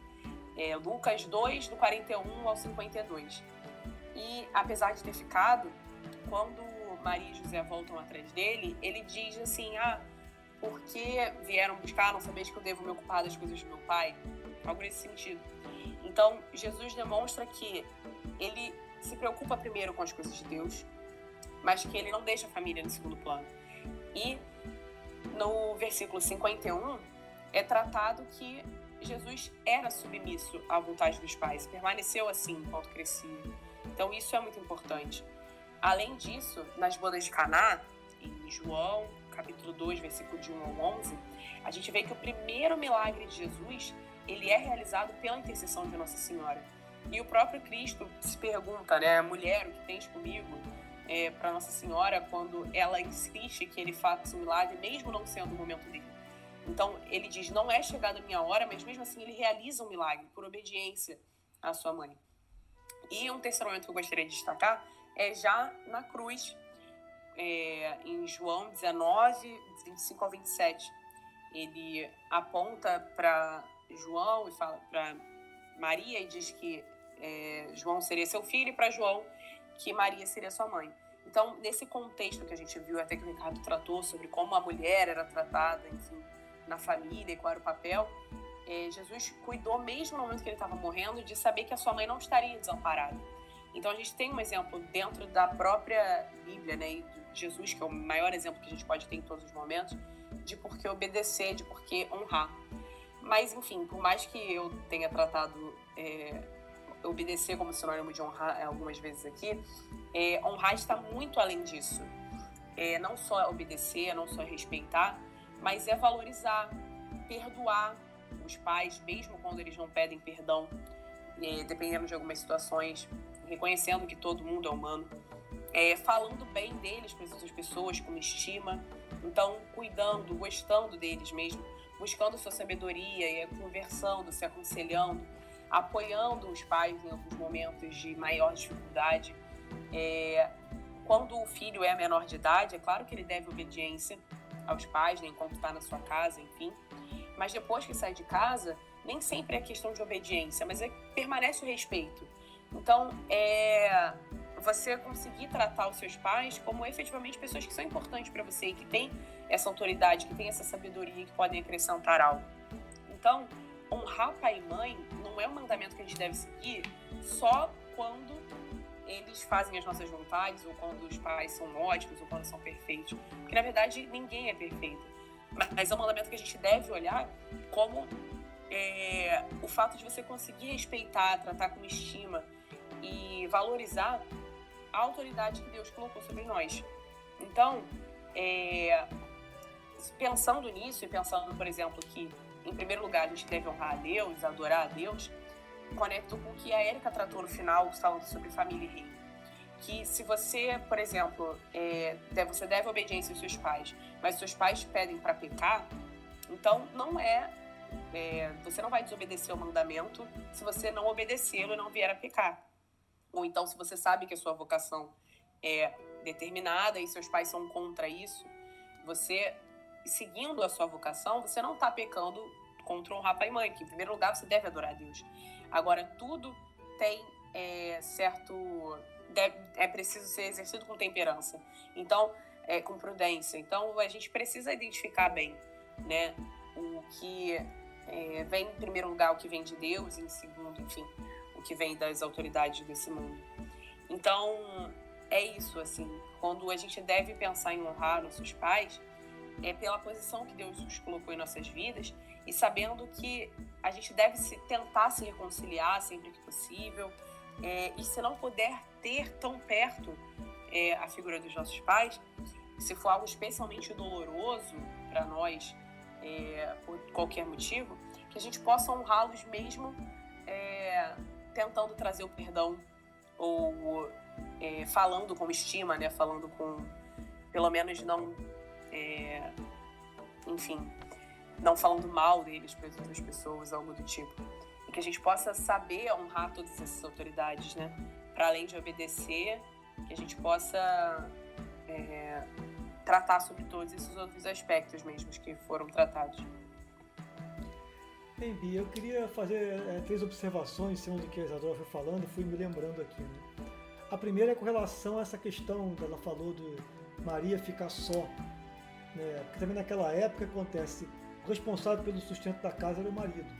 É, Lucas 2, do 41 ao 52. E apesar de ter ficado, quando Maria e José voltam atrás dele, ele diz assim: Ah, por que vieram buscar? Não sabeis que eu devo me ocupar das coisas do meu pai? Algo nesse sentido. Então, Jesus demonstra que ele se preocupa primeiro com as coisas de Deus, mas que ele não deixa a família no segundo plano. E no versículo 51, é tratado que Jesus era submisso à vontade dos pais, permaneceu assim enquanto crescia. Então isso é muito importante. Além disso, nas bodas de Caná, em João, capítulo 2, versículo de 1 ao 11, a gente vê que o primeiro milagre de Jesus, ele é realizado pela intercessão de Nossa Senhora. E o próprio Cristo se pergunta, né, mulher, o que tens comigo? É, para Nossa Senhora quando ela insiste que ele faça o milagre, mesmo não sendo o momento dele. Então ele diz: Não é chegada a minha hora, mas mesmo assim ele realiza um milagre por obediência à sua mãe. E um terceiro momento que eu gostaria de destacar é já na cruz, é, em João 19, 25 ao 27. Ele aponta para João e fala para Maria e diz que é, João seria seu filho, e para João que Maria seria sua mãe. Então, nesse contexto que a gente viu, até que o Ricardo tratou sobre como a mulher era tratada, enfim, na família e qual era o papel, é, Jesus cuidou, mesmo no momento que ele estava morrendo, de saber que a sua mãe não estaria desamparada. Então, a gente tem um exemplo dentro da própria Bíblia, né, e de Jesus, que é o maior exemplo que a gente pode ter em todos os momentos, de por que obedecer, de por que honrar. Mas, enfim, por mais que eu tenha tratado é, obedecer como sinônimo de honrar algumas vezes aqui, é, honrar está muito além disso. É, não só obedecer, não só respeitar, mas é valorizar, perdoar os pais, mesmo quando eles não pedem perdão, é, dependendo de algumas situações, reconhecendo que todo mundo é humano, é, falando bem deles para as outras pessoas, com estima, então cuidando, gostando deles mesmo, buscando sua sabedoria, conversando, se aconselhando, apoiando os pais em alguns momentos de maior dificuldade. É, quando o filho é menor de idade, é claro que ele deve obediência aos pais, né, enquanto está na sua casa, enfim. Mas depois que sai de casa, nem sempre é questão de obediência, mas é, permanece o respeito. Então, é, você conseguir tratar os seus pais como efetivamente pessoas que são importantes para você e que têm essa autoridade, que têm essa sabedoria, que podem acrescentar algo. Então, honrar pai e mãe não é um mandamento que a gente deve seguir só quando eles fazem as nossas vontades, ou quando os pais são ótimos, ou quando são perfeitos. Porque, na verdade, ninguém é perfeito. Mas é um mandamento que a gente deve olhar como é, o fato de você conseguir respeitar, tratar com estima e valorizar a autoridade que Deus colocou sobre nós. Então, é, pensando nisso e pensando, por exemplo, que em primeiro lugar a gente deve honrar a Deus, adorar a Deus, conecto com o que a Erika tratou no final, falando sobre família e reino. Que se você, por exemplo, é, você deve obediência aos seus pais, mas seus pais pedem para pecar, então não é, é, Você não vai desobedecer o mandamento se você não obedecê-lo e não vier a pecar. Ou então, se você sabe que a sua vocação é determinada e seus pais são contra isso, você, seguindo a sua vocação, você não está pecando contra honrar pai e mãe, que em primeiro lugar você deve adorar a Deus. Agora, tudo tem é, certo. Deve, é preciso ser exercido com temperança. Então, é, com prudência. Então, a gente precisa identificar bem, né? O que é, vem em primeiro lugar, o que vem de Deus, e em segundo, enfim, o que vem das autoridades desse mundo. Então, é isso, assim. Quando a gente deve pensar em honrar nossos pais, é pela posição que Deus nos colocou em nossas vidas e sabendo que a gente deve se, tentar se reconciliar sempre que possível. É, e se não puder ter tão perto é, a figura dos nossos pais, se for algo especialmente doloroso para nós, é, por qualquer motivo, que a gente possa honrá-los mesmo é, tentando trazer o perdão ou é, falando com estima, né? Falando com, pelo menos não, é, enfim, não falando mal deles para as outras pessoas, algo do tipo. E que a gente possa saber honrar todas essas autoridades, né? Para além de obedecer, que a gente possa é, tratar sobre todos esses outros aspectos mesmo que foram tratados. Bem, Bia, eu queria fazer é, três observações em cima do que a Isadora foi falando, fui me lembrando aqui. Né? A primeira é com relação a essa questão, ela falou de Maria ficar só. Né? Porque também naquela época acontece, o responsável pelo sustento da casa era o marido.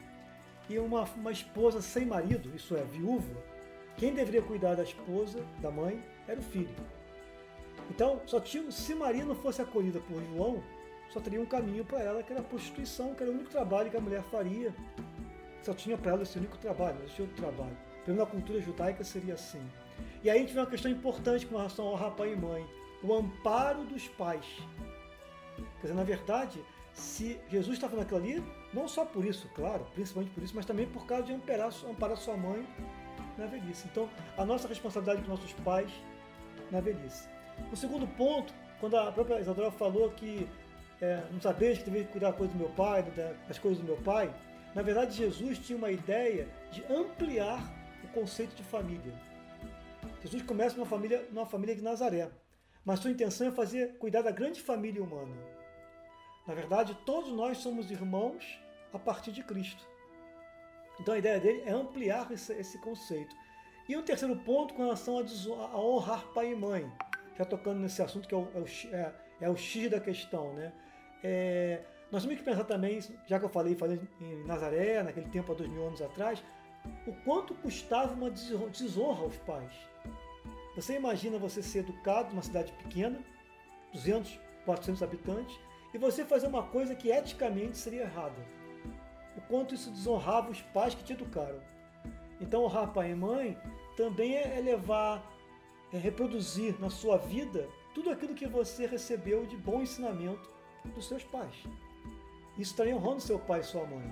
E uma, uma esposa sem marido, isso é, viúva, quem deveria cuidar da esposa, da mãe, era o filho. Então, só tinha, se Maria não fosse acolhida por João, só teria um caminho para ela, que era a prostituição, que era o único trabalho que a mulher faria. Só tinha para ela esse único trabalho, existia outro trabalho. Pelo na cultura judaica seria assim. E aí a gente vê uma questão importante com relação ao rapaz e mãe: o amparo dos pais. Quer dizer, na verdade, se Jesus está falando aquilo ali, não só por isso, claro, principalmente por isso, mas também por causa de amparar, amparar sua mãe na velhice. Então, a nossa responsabilidade com nossos pais na velhice. O segundo ponto, quando a própria Isadora falou que é, não sabeis que deveria cuidar das coisas do meu pai, das coisas do meu pai. Na verdade, Jesus tinha uma ideia de ampliar o conceito de família. Jesus começa numa família, numa família de Nazaré, mas sua intenção é fazer cuidar da grande família humana. Na verdade, todos nós somos irmãos a partir de Cristo. Então a ideia dele é ampliar esse, esse conceito. E um terceiro ponto com relação a, a, honrar pai e mãe, já tocando nesse assunto que é o, é o, é, é o X da questão, né? É, nós temos que pensar também, já que eu falei, falei em Nazaré, naquele tempo há dois mil anos atrás, o quanto custava uma desonra aos pais. Você imagina você ser educado numa cidade pequena, 200, 400 habitantes, e você fazer uma coisa que eticamente seria errada. O quanto isso desonrava os pais que te educaram. Então, honrar pai e mãe também é levar, é reproduzir na sua vida tudo aquilo que você recebeu de bom ensinamento dos seus pais. Isso estaria honrando seu pai e sua mãe.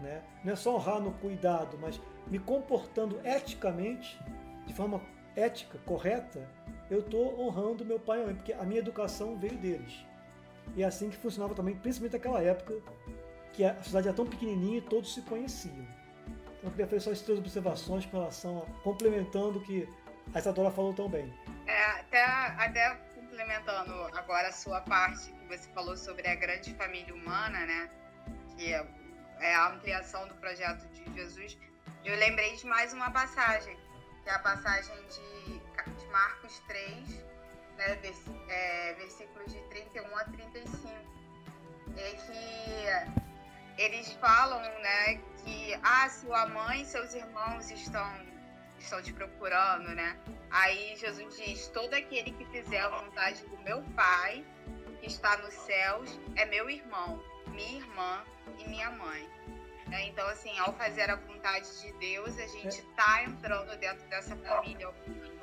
Né? Não é só honrar no cuidado, mas me comportando eticamente, de forma ética, correta, eu estou honrando meu pai e mãe, porque a minha educação veio deles. E é assim que funcionava também, principalmente naquela época, que a cidade era tão pequenininha e todos se conheciam. Então eu queria fazer só essas três observações com relação a, complementando que a Isadora falou tão bem. É, até, até complementando agora a sua parte que você falou sobre a grande família humana, né? Que é, é a ampliação do projeto de Jesus. Eu lembrei de mais uma passagem, que é a passagem de, de Marcos 3, né, vers, é, versículos de 31 a 35, é que eles falam né, que ah, sua mãe e seus irmãos estão, estão te procurando, né? Aí Jesus diz, todo aquele que fizer a vontade do meu Pai, que está nos céus, é meu irmão, minha irmã e minha mãe. Né? Então, assim, ao fazer a vontade de Deus, a gente está é. entrando dentro dessa família.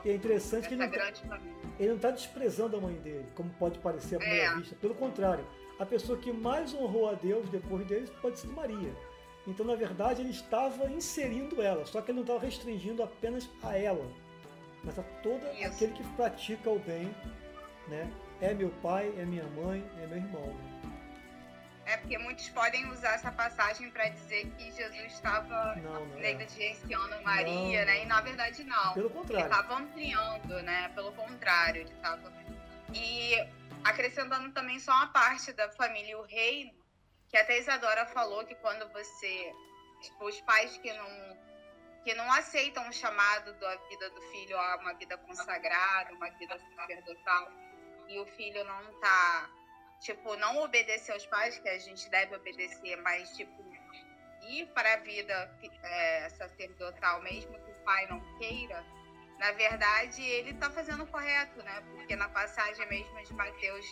E é interessante que ele não, tá, ele não está desprezando a mãe dele, como pode parecer à primeira é. vista. Pelo contrário, a pessoa que mais honrou a Deus depois dele pode ser Maria. Então, na verdade, ele estava inserindo ela, só que ele não estava restringindo apenas a ela, mas a todo aquele que pratica o bem, né? É meu pai, é minha mãe, é meu irmão. É porque muitos podem usar essa passagem para dizer que Jesus estava negligenciando é. Maria, não. né? E na verdade não. Pelo contrário. Ele estava ampliando, né? Pelo contrário, ele estava. E acrescentando também só uma parte da família o reino, que até Isadora falou que quando você. Tipo, os pais que não que não aceitam o chamado da vida do filho a uma vida consagrada, uma vida sacerdotal, e o filho não está tipo, não obedecer aos pais, que a gente deve obedecer, mas, tipo, ir para a vida é, sacerdotal, mesmo que o pai não queira, na verdade, ele está fazendo o correto, né? Porque na passagem mesmo de Mateus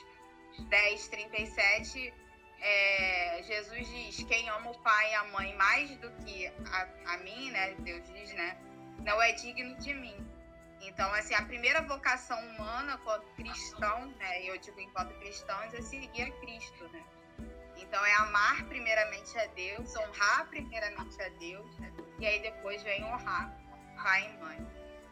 10, 37, é, Jesus diz: Quem ama o pai e a mãe mais do que a, a mim, né? Deus diz, né? Não é digno de mim. Então, assim, a primeira vocação humana, quanto cristão, né, eu digo enquanto cristãos, é seguir a Cristo, né? Então, é amar primeiramente a Deus, honrar primeiramente a Deus, né? e aí depois vem honrar pai e mãe.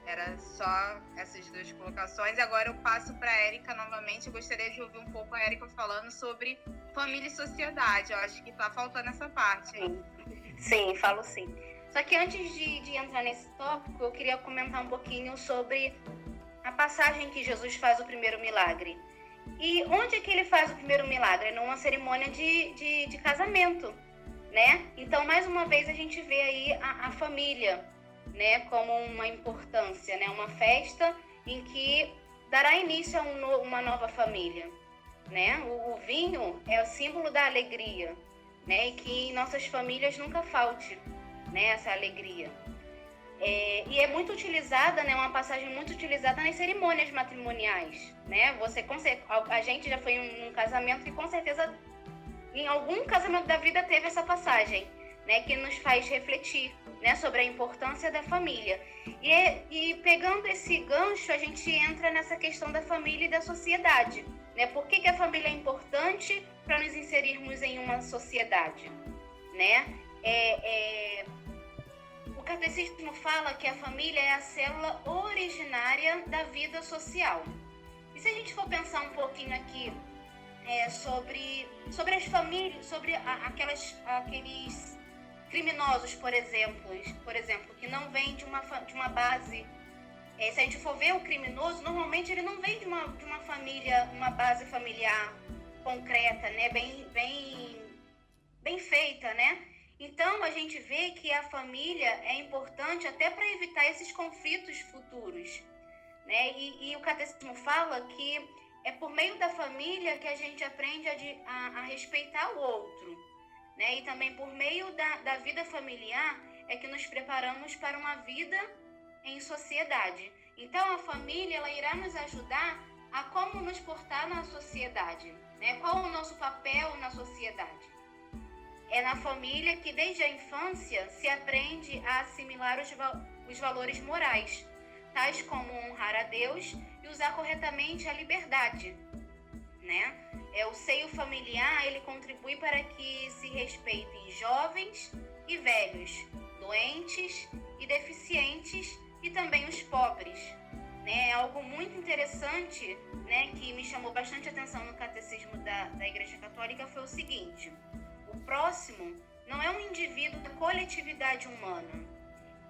Era só essas duas colocações. Agora eu passo para a Érica novamente. Eu gostaria de ouvir um pouco a Érica falando sobre família e sociedade. Eu acho que está faltando essa parte. Sim, sim falo sim. Só que antes de, de entrar nesse tópico, eu queria comentar um pouquinho sobre a passagem que Jesus faz o primeiro milagre. E onde é que ele faz o primeiro milagre? Numa cerimônia de, de, de casamento, né? Então, mais uma vez, a gente vê aí a, a, família, né? Como uma importância, né? Uma festa em que dará início a um no, uma nova família, né? O, o, vinho é o símbolo da alegria, né? E que em nossas famílias nunca falte né, essa alegria. É, e é muito utilizada, né, uma passagem muito utilizada nas cerimônias matrimoniais, né? Você a gente já foi em um casamento que com certeza em algum casamento da vida teve essa passagem, né, que nos faz refletir, né, sobre a importância da família. E, e pegando esse gancho, a gente entra nessa questão da família e da sociedade, né? Por que, que a família é importante para nos inserirmos em uma sociedade, né? É, é, o catecismo fala que a família é a célula originária da vida social. E se a gente for pensar um pouquinho aqui é, sobre, sobre as famílias, sobre a, aquelas, aqueles criminosos, por exemplo, por exemplo, que não vêm de uma, de uma base. É, se a gente for ver o criminoso, normalmente ele não vem de uma, de uma família, uma base familiar concreta, né? Bem, bem, bem feita, né? Então, a gente vê que a família é importante até para evitar esses conflitos futuros. Né? E, e, o catecismo fala que é por meio da família que a gente aprende a, a, a respeitar o outro. Né? E também por meio da, da vida familiar é que nos preparamos para uma vida em sociedade. Então, a família ela irá nos ajudar a como nos portar na sociedade. Né? Qual o nosso papel na sociedade? É na família que, desde a infância, se aprende a assimilar os, os valores morais, tais como honrar a Deus e usar corretamente a liberdade. Né? É, o seio familiar ele contribui para que se respeitem jovens e velhos, doentes e deficientes e também os pobres. Né? É algo muito interessante né, que me chamou bastante atenção no catecismo da, da Igreja Católica foi o seguinte: o próximo não é um indivíduo da coletividade humana.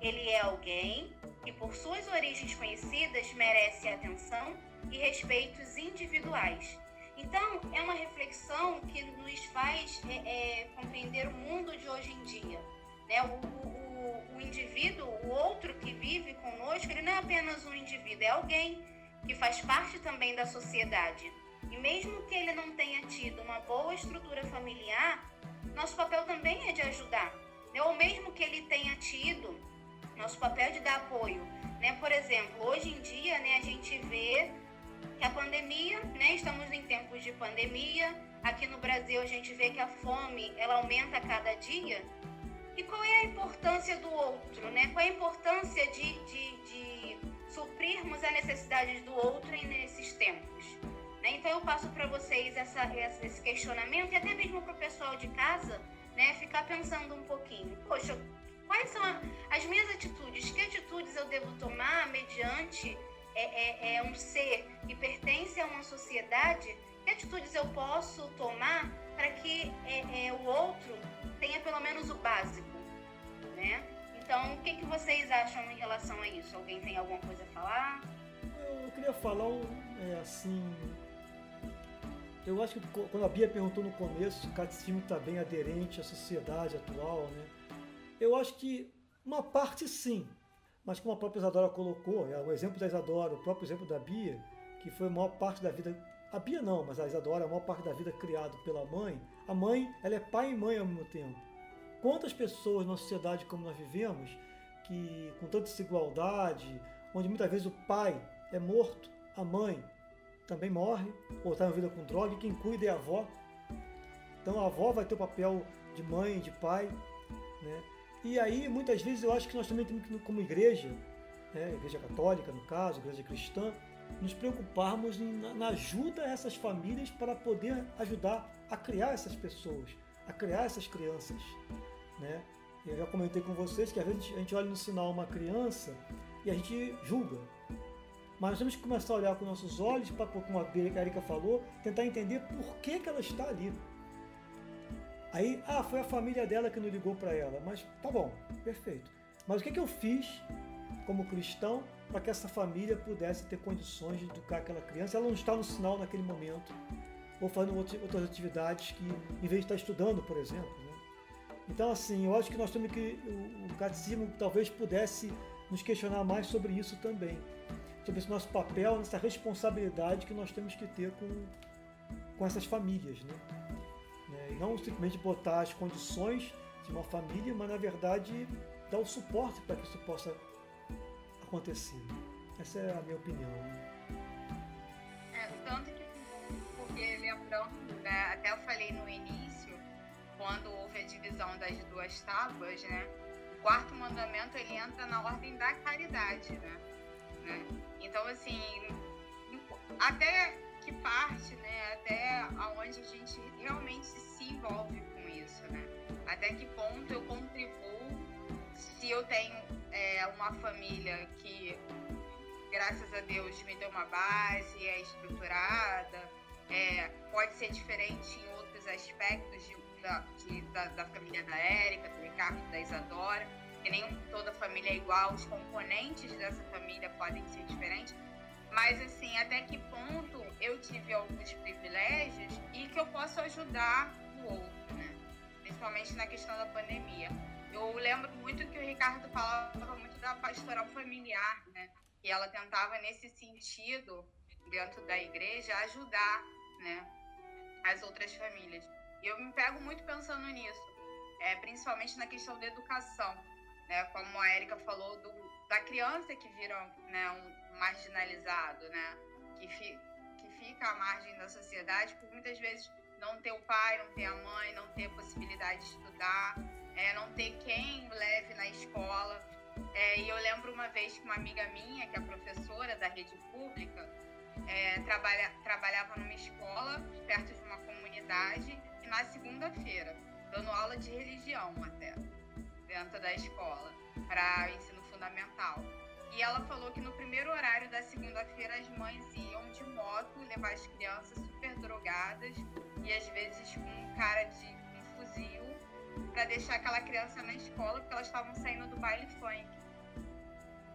Ele é alguém que, por suas origens conhecidas, merece atenção e respeitos individuais. Então, é uma reflexão que nos faz é, é, compreender o mundo de hoje em dia. Né? O, o, o indivíduo, o outro que vive conosco, ele não é apenas um indivíduo, é alguém que faz parte também da sociedade. E mesmo que ele não tenha tido uma boa estrutura familiar, nosso papel também é de ajudar. Né? Ou mesmo que ele tenha tido, nosso papel é de dar apoio. Né? Por exemplo, hoje em dia né, a gente vê que a pandemia, né, estamos em tempos de pandemia, aqui no Brasil a gente vê que a fome ela aumenta a cada dia. E qual é a importância do outro? Né? Qual é a importância de, de, de suprirmos as necessidades do outro nesses tempos? Né? Então eu passo para vocês essa, esse questionamento e até mesmo para o pessoal de casa, né, ficar pensando um pouquinho. Poxa, quais são as minhas atitudes? Que atitudes eu devo tomar mediante é, é, é um ser que pertence a uma sociedade? Que atitudes eu posso tomar para que é, é, o outro tenha pelo menos o básico, né? Então, o que, que vocês acham em relação a isso? Alguém tem alguma coisa a falar? Eu queria falar é, assim eu acho que quando a Bia perguntou no começo se o catecismo está bem aderente à sociedade atual, né? Eu acho que uma parte sim, mas como a própria Isadora colocou, é o exemplo da Isadora, o próprio exemplo da Bia, que foi a maior parte da vida, a Bia não, mas a Isadora, a maior parte da vida criado pela mãe, a mãe, ela é pai e mãe ao mesmo tempo. Quantas pessoas na sociedade como nós vivemos, que com tanta desigualdade, onde muitas vezes o pai é morto, a mãe também morre, ou está envolvida com droga, e quem cuida é a avó. Então a avó vai ter o papel de mãe, de pai. Né? E aí, muitas vezes, eu acho que nós também temos que, como igreja, né, igreja católica no caso, igreja cristã, nos preocuparmos em, na ajuda a essas famílias para poder ajudar a criar essas pessoas, a criar essas crianças. Né? Eu já comentei com vocês que às vezes a gente olha no sinal uma criança e a gente julga. Mas nós temos que começar a olhar com nossos olhos, para, como a Erika falou, tentar entender por que, que ela está ali. Aí, ah, foi a família dela que não ligou para ela. Mas tá bom, perfeito. Mas o que, que eu fiz como cristão para que essa família pudesse ter condições de educar aquela criança? Ela não está no sinal naquele momento, ou fazendo outras atividades que, em vez de estar estudando, por exemplo. Né? Então, assim, eu acho que nós temos que. O, catecismo talvez pudesse nos questionar mais sobre isso também sobre esse nosso papel, nessa responsabilidade que nós temos que ter com, com essas famílias. Né? né? E não simplesmente botar as condições de uma família, mas na verdade dar o suporte para que isso possa acontecer. Essa é a minha opinião. É, tanto que, porque lembrando, né, até eu falei no início, quando houve a divisão das duas tábuas, né, quarto mandamento ele entra na ordem da caridade, né? né? Então, assim, até que parte, né? Até aonde a gente realmente se envolve com isso, né? Até que ponto eu contribuo se eu tenho é, uma família que, graças a Deus, me deu uma base, é estruturada, é, pode ser diferente em outros aspectos de, da, de, da, da família da Érica, do Ricardo, da Isadora que nem toda família é igual, os componentes dessa família podem ser diferentes, mas assim, até que ponto eu tive alguns privilégios e que eu posso ajudar o outro, né? Principalmente na questão da pandemia. Eu lembro muito que o Ricardo falava muito da pastoral familiar, né? E ela tentava nesse sentido, dentro da igreja, ajudar, né, as outras famílias. E eu me pego muito pensando nisso, é, principalmente na questão da educação né? Como a Erika falou do, da criança que vira né, um marginalizado, né? Que, fi, que fica à margem da sociedade por muitas vezes não ter o pai, não ter a mãe, não ter possibilidade de estudar, é, não ter quem leve na escola. É, e eu lembro uma vez que uma amiga minha, que é professora da rede pública, é, trabalha, trabalhava numa escola perto de uma comunidade na segunda-feira, dando aula de religião até dentro da escola para ensino fundamental. E ela falou que no primeiro horário da segunda-feira as mães iam de moto levar as crianças super drogadas e às vezes com um cara de um fuzil para deixar aquela criança na escola porque elas estavam saindo do baile funk.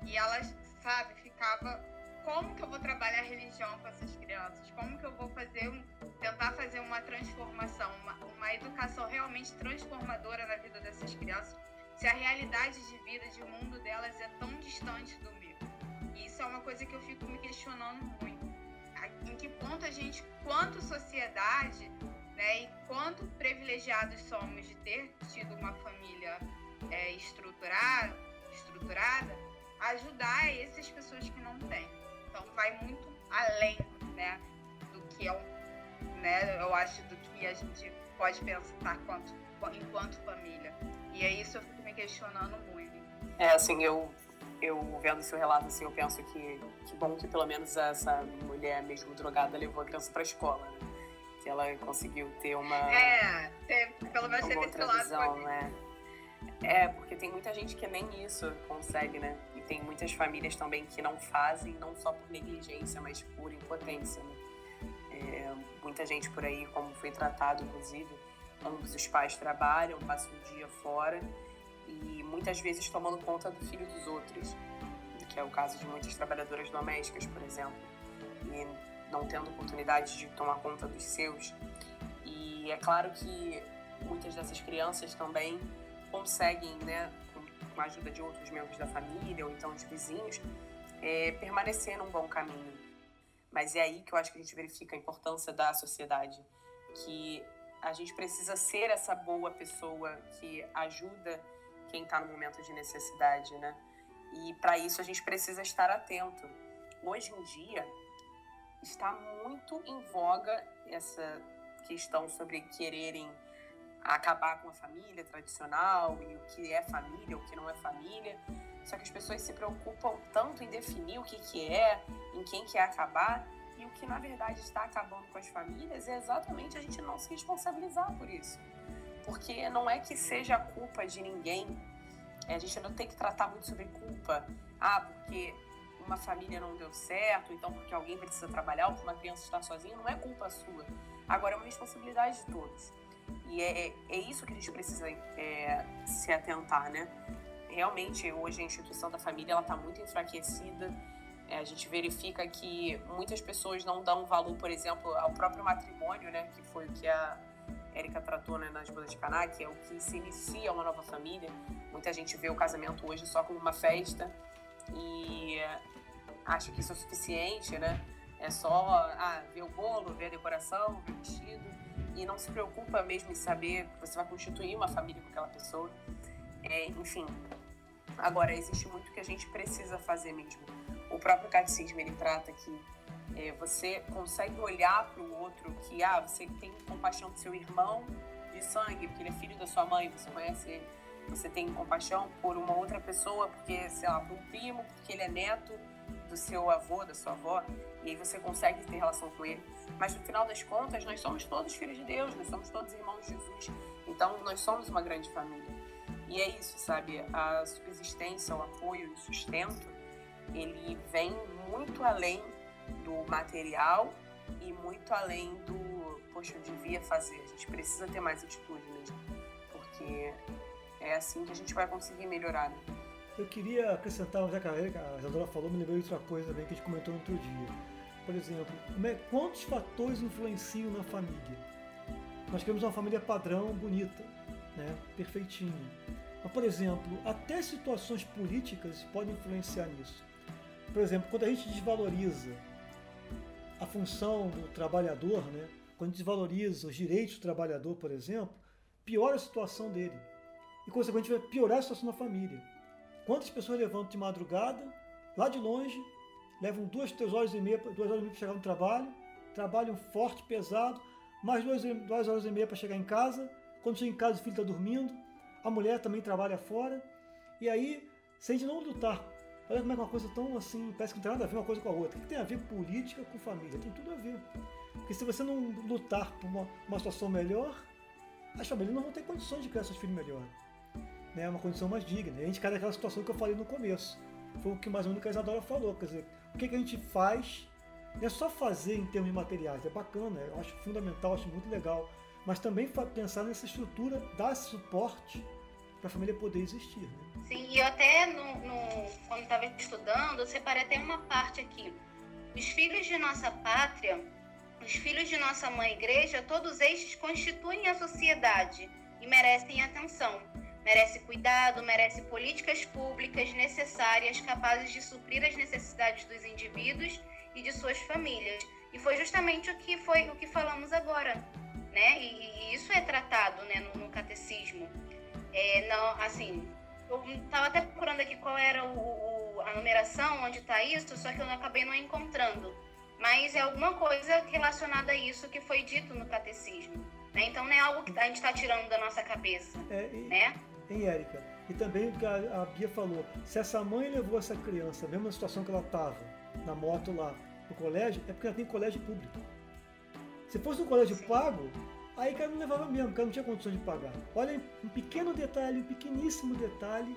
E elas, sabe, ficava como que eu vou trabalhar religião com essas crianças? Como que eu vou fazer um, tentar fazer uma transformação, uma, uma educação realmente transformadora na vida dessas crianças? se a realidade de vida, de mundo delas é tão distante do meu. E isso é uma coisa que eu fico me questionando muito. Em que ponto a gente, quanto sociedade, né, e quanto privilegiados somos de ter tido uma família é, estruturada, estruturada, ajudar essas pessoas que não têm. Então vai muito além, né, do que é um, né, eu acho do que a gente pode pensar quanto, enquanto família. E é isso eu fico me questionando muito. É, assim, eu, eu vendo seu relato, assim, eu penso que que bom que pelo menos essa mulher mesmo drogada levou a criança para a escola, né? Que ela conseguiu ter uma. É, ter, pelo menos teve. Visão, né? É, porque tem muita gente que nem isso consegue, né? Tem muitas famílias também que não fazem, não só por negligência, mas por impotência, né? É, muita gente por aí, como foi tratado, inclusive, ambos os pais trabalham, passam um dia fora e muitas vezes tomando conta do filho dos outros, que é o caso de muitas trabalhadoras domésticas, por exemplo, e não tendo oportunidade de tomar conta dos seus. E é claro que muitas dessas crianças também conseguem, né, com a ajuda de outros membros da família ou então de vizinhos, é, permanecer num bom caminho. Mas é aí que eu acho que a gente verifica a importância da sociedade, que a gente precisa ser essa boa pessoa que ajuda quem está no momento de necessidade, né? E para isso a gente precisa estar atento. Hoje em dia está muito em voga essa questão sobre quererem acabar com a família tradicional e o que é família, o que não é família. Só que as pessoas se preocupam tanto em definir o que, que é, em quem quer acabar, e o que na verdade está acabando com as famílias é exatamente a gente não se responsabilizar por isso. Porque não é que seja a culpa de ninguém. É, a gente não tem que tratar muito sobre culpa. Ah, porque uma família não deu certo, então porque alguém precisa trabalhar ou porque uma criança está sozinha, não é culpa sua. Agora é uma responsabilidade de todos. E é, é isso que a gente precisa é, se atentar, né? Realmente, hoje a instituição da família ela está muito enfraquecida é, a gente verifica que muitas pessoas não dão valor, por exemplo, ao próprio matrimônio, né, que foi o que a Érica tratou né, nas bodas de Caná, que é o que se inicia uma nova família. Muita gente vê o casamento hoje só como uma festa e acha que isso é suficiente, né? É só ah, ver o bolo, ver a decoração, ver o vestido e não se preocupa mesmo em saber que você vai constituir uma família com aquela pessoa. É, enfim, agora existe muito que a gente precisa fazer mesmo. O próprio catecismo ele trata que é, você consegue olhar para o outro que ah você tem compaixão do seu irmão de sangue porque ele é filho da sua mãe você conhece ele. Você tem compaixão por uma outra pessoa porque sei lá por um primo porque ele é neto do seu avô da sua avó e aí você consegue ter relação com ele mas no final das contas nós somos todos filhos de Deus nós somos todos irmãos de Jesus então nós somos uma grande família e é isso sabe a subsistência o apoio o sustento ele vem muito além do material e muito além do, poxa, eu devia fazer. A gente precisa ter mais atitude mesmo, porque é assim que a gente vai conseguir melhorar. Né? Eu queria acrescentar, já que a Isadora falou, me lembrei de outra coisa também que a gente comentou no outro dia. Por exemplo, é, quantos fatores influenciam na família? Nós queremos uma família padrão, bonita, né? perfeitinha. Mas, por exemplo, até situações políticas podem influenciar nisso. Por exemplo, quando a gente desvaloriza a função do trabalhador, né? quando desvaloriza os direitos do trabalhador, por exemplo, piora a situação dele. E, consequentemente, vai piorar a situação da família. Quantas pessoas levantam de madrugada, lá de longe, levam duas, três horas e meia, duas horas e meia para chegar no trabalho, trabalham forte, pesado, mais duas, duas horas e meia para chegar em casa. Quando chega em casa, o filho está dormindo, a mulher também trabalha fora. E aí, se a gente não lutar Olha como é uma coisa tão assim, parece que não tem nada a ver uma coisa com a outra. O que tem a ver política com família? Tem tudo a ver. Porque se você não lutar por uma, uma situação melhor, as famílias não vão ter condições de criar seus filhos melhor. Né? Uma condição mais digna. E a gente cai naquela situação que eu falei no começo. Foi o que mais ou menos a Isadora falou. Quer dizer, o que, que a gente faz é só fazer em termos materiais, é bacana, eu acho fundamental, acho muito legal. Mas também pensar nessa estrutura, dar suporte para a família poder existir. Né? Sim, e eu até, no, no quando estava estudando, eu separei até uma parte aqui. Os filhos de nossa pátria, os filhos de nossa mãe igreja, todos estes constituem a sociedade e merecem atenção. Merece cuidado, merece políticas públicas necessárias capazes de suprir as necessidades dos indivíduos e de suas famílias. E foi justamente o que foi o que falamos agora, né? E, e isso é tratado, né, no, no catecismo. É, não, assim, eu estava até procurando aqui qual era o, o, a numeração, onde está isso, só que eu acabei não encontrando. Mas é alguma coisa relacionada a isso que foi dito no catecismo. Né? Então não é algo que a gente está tirando da nossa cabeça. É, e, né? Hein, Érica? E também o que a, a Bia falou, se essa mãe levou essa criança, mesmo na situação que ela estava, na moto lá, no colégio, é porque ela tem colégio público. Se fosse um colégio pago, aí o cara não levava mesmo, o cara não tinha condições de pagar. Olha, um pequeno detalhe, um pequeníssimo detalhe,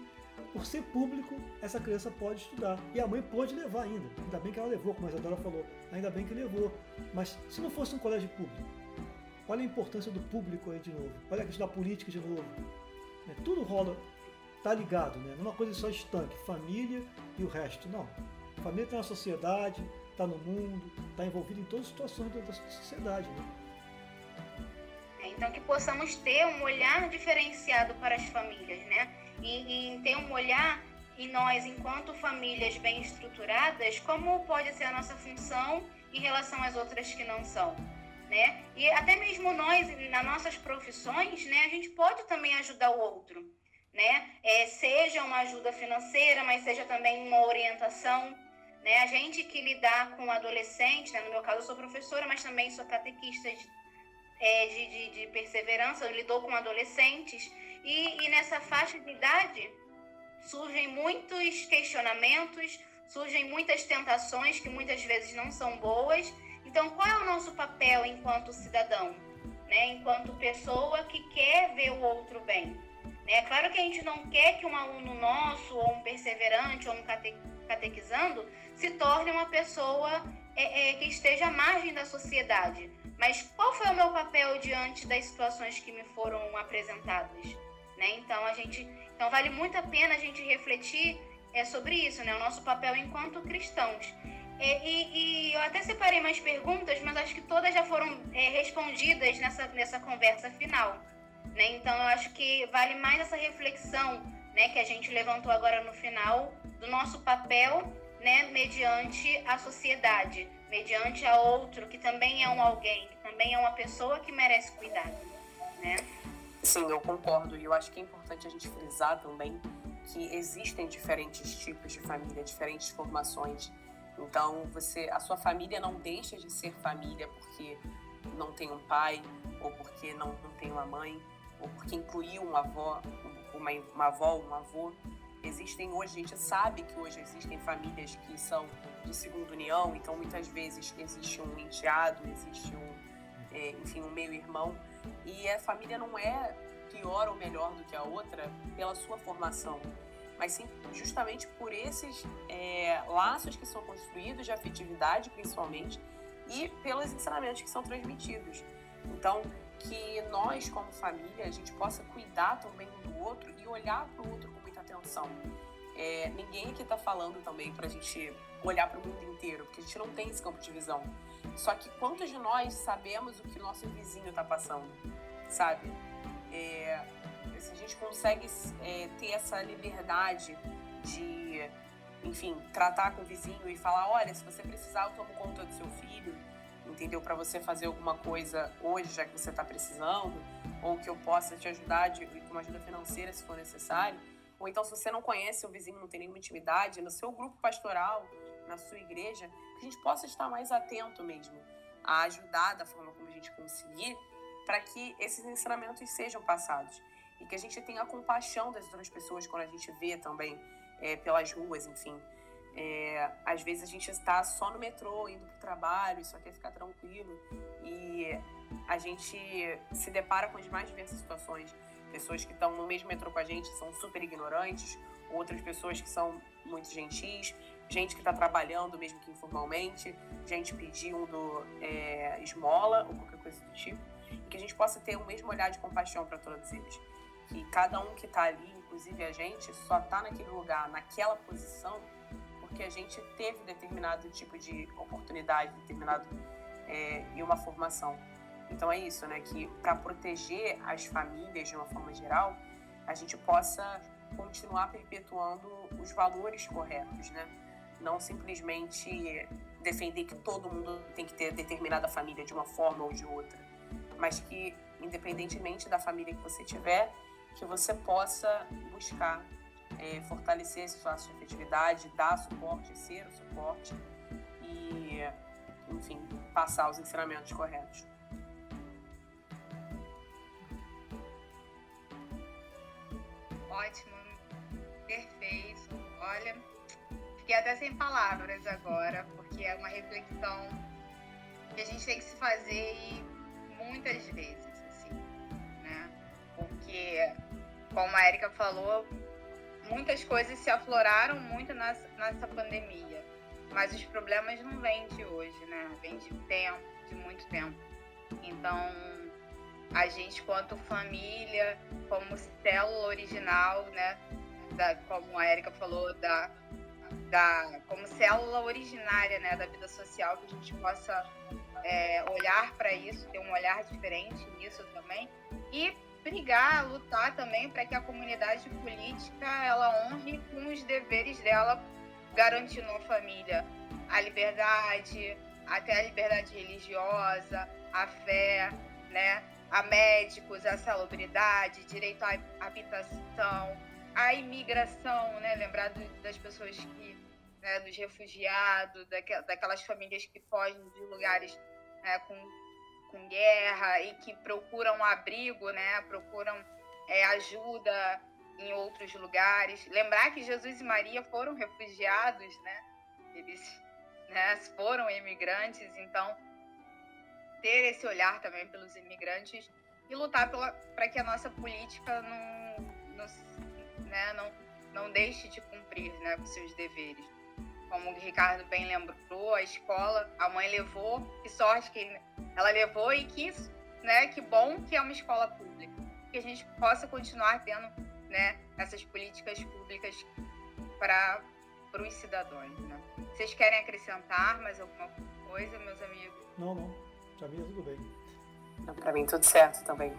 por ser público, essa criança pode estudar. E a mãe pode levar ainda. Ainda bem que ela levou, como a Isadora falou. Ainda bem que levou. Mas se não fosse um colégio público, olha a importância do público aí de novo. Olha a questão da política de novo. É, tudo rola, tá ligado, né? Não é uma coisa só estanque, família e o resto. Não. Família está na sociedade, está no mundo, está envolvido em todas as situações da sociedade. Né? É, então que possamos ter um olhar diferenciado para as famílias, né? E, e ter um olhar em nós, enquanto famílias bem estruturadas, como pode ser a nossa função em relação às outras que não são. Né? E até mesmo nós, nas nossas profissões, né, a gente pode também ajudar o outro. Né? É, seja uma ajuda financeira, mas seja também uma orientação. Né? A gente que lidar com adolescentes, né? no meu caso eu sou professora, mas também sou catequista de, é, de, de, de perseverança, eu lidou com adolescentes, e, e nessa faixa de idade surgem muitos questionamentos, surgem muitas tentações que muitas vezes não são boas. Então, qual é o nosso papel enquanto cidadão? Né? Enquanto pessoa que quer ver o outro bem. É claro que a gente não quer que um aluno nosso, ou um perseverante, ou um cate catequizando, se torne uma pessoa é, é, que esteja à margem da sociedade. Mas qual foi o meu papel diante das situações que me foram apresentadas? Né? Então, a gente, então vale muito a pena a gente refletir é, sobre isso, né? o nosso papel enquanto cristãos. É, e, e, eu até separei mais perguntas, mas acho que todas já foram é, respondidas nessa, nessa conversa final. Né? Então, eu acho que vale mais essa reflexão né, que a gente levantou agora no final do nosso papel né, mediante a sociedade, mediante a outro que também é um alguém, que também é uma pessoa que merece cuidado. Né? Sim, eu concordo. E eu acho que é importante a gente frisar também que existem diferentes tipos de família, diferentes formações. Então, você, a sua família não deixa de ser família porque não tem um pai, ou porque não, não tem uma mãe, ou porque incluiu uma avó, uma, uma avó, um avô. Existem hoje, a gente sabe que hoje existem famílias que são de segunda união, então muitas vezes existe um enteado, existe um, é, enfim, um meio-irmão e a família não é pior ou melhor do que a outra pela sua formação, mas sim justamente por esses é, laços que são construídos de afetividade, principalmente, e pelos ensinamentos que são transmitidos. Então, que nós, como família, a gente possa cuidar também do outro e olhar para o outro com muita atenção. É, ninguém aqui está falando também para a gente olhar para o mundo inteiro, porque a gente não tem esse campo de visão. Só que quantos de nós sabemos o que o nosso vizinho está passando, sabe? É, se a gente consegue é, ter essa liberdade de, enfim, tratar com o vizinho e falar, olha, se você precisar, eu tomo conta do seu filho, entendeu? Para você fazer alguma coisa hoje, já que você está precisando, ou que eu possa te ajudar de, com uma ajuda financeira, se for necessário. Ou então, se você não conhece o vizinho, não tem nenhuma intimidade, no seu grupo pastoral, na sua igreja, que a gente possa estar mais atento mesmo a ajudar da forma como a gente conseguir, para que esses ensinamentos sejam passados. E que a gente tenha compaixão das outras pessoas quando a gente vê também é, pelas ruas, enfim. É, às vezes a gente está só no metrô, indo para o trabalho, só quer ficar tranquilo. E a gente se depara com as mais diversas situações. Pessoas que estão no mesmo metrô com a gente são super ignorantes, outras pessoas que são muito gentis, gente que está trabalhando, mesmo que informalmente, gente pedindo é, esmola ou qualquer coisa do tipo, e que a gente possa ter o mesmo olhar de compaixão para todos eles. Que cada um que está ali, inclusive a gente, só está naquele lugar, naquela posição, porque a gente teve determinado tipo de oportunidade, determinado é, e uma formação. Então é isso, né? Que para proteger as famílias de uma forma geral, a gente possa continuar perpetuando os valores corretos, né? Não simplesmente defender que todo mundo tem que ter determinada família de uma forma ou de outra, mas que, independentemente da família que você tiver, que você possa buscar é, fortalecer esse espaço de afetividade, dar suporte, ser o suporte e, enfim, passar os ensinamentos corretos. Ótimo, perfeito. Olha, fiquei até sem palavras agora, porque é uma reflexão que a gente tem que se fazer e muitas vezes? Porque, como a Erika falou, muitas coisas se afloraram muito nessa, pandemia, mas os problemas não vêm de hoje, né? Vêm de tempo, de muito tempo. Então, a gente, quanto família, como célula original, né? Da, como a Erika falou, da, da, como célula originária né, da vida social, que a gente possa é, olhar para isso, ter um olhar diferente nisso também. E brigar, lutar também para que a comunidade política ela honre com os deveres dela, garantindo à família a liberdade, até a liberdade religiosa, a fé, né? a médicos, a salubridade, direito à habitação, a imigração, né? lembrar das pessoas que, né, dos refugiados, daquelas famílias que fogem de lugares né, com com guerra e que procuram abrigo, né? Procuram é, ajuda em outros lugares. Lembrar que Jesus e Maria foram refugiados, né? Eles né, foram imigrantes, então ter esse olhar também pelos imigrantes e lutar para que a nossa política não, não, né, não, não deixe de cumprir né, os seus deveres como o Ricardo bem lembrou, a escola, a mãe levou, que sorte que ela levou e que, né, que bom que é uma escola pública, que a gente possa continuar tendo, né, essas políticas públicas para os cidadãos, né? Vocês querem acrescentar mais alguma coisa, meus amigos? Não, não. Para mim tudo bem. Para mim tudo certo também.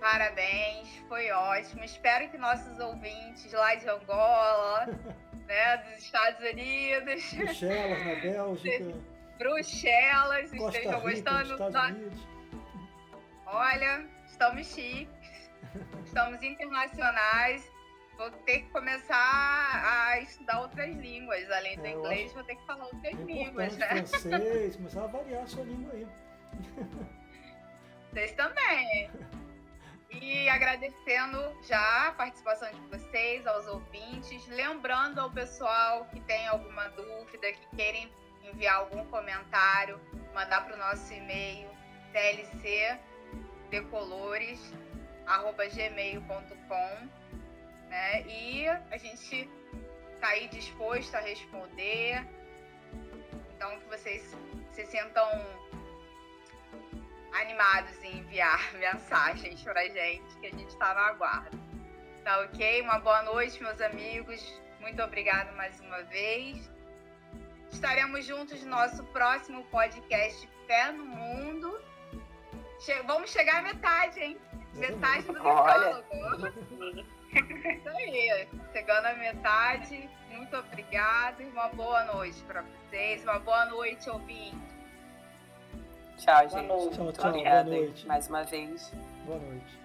Parabéns, foi ótimo. Espero que nossos ouvintes lá de Angola, né, dos Estados Unidos, Bruxelas, na Bélgica, Bruxelas, Costa estejam Rica, gostando. Unidos. Olha, estamos chiques, estamos internacionais. Vou ter que começar a estudar outras línguas. Além do É, inglês, vou ter que falar outras É línguas, né? francês, começar a variar a sua língua aí. Vocês também. E agradecendo já a participação de vocês, aos ouvintes, lembrando ao pessoal que tem alguma dúvida, que querem enviar algum comentário, mandar para o nosso e-mail tlcdecolores@gmail.com, né? E a gente está aí disposto a responder. Então que vocês se sintam animados em enviar mensagens pra gente, que a gente está no aguardo. Tá ok? Uma boa noite, meus amigos. Muito obrigada mais uma vez. Estaremos juntos no nosso próximo podcast Pé no Mundo. Che- Vamos chegar à metade, hein? Metade do decálogo. Isso aí. Chegando à metade. Muito obrigada e uma boa noite para vocês. Uma boa noite, ouvinte. Tchau, Boa gente. noite. Tchau, tchau, boa obrigada noite. mais uma vez. Boa noite.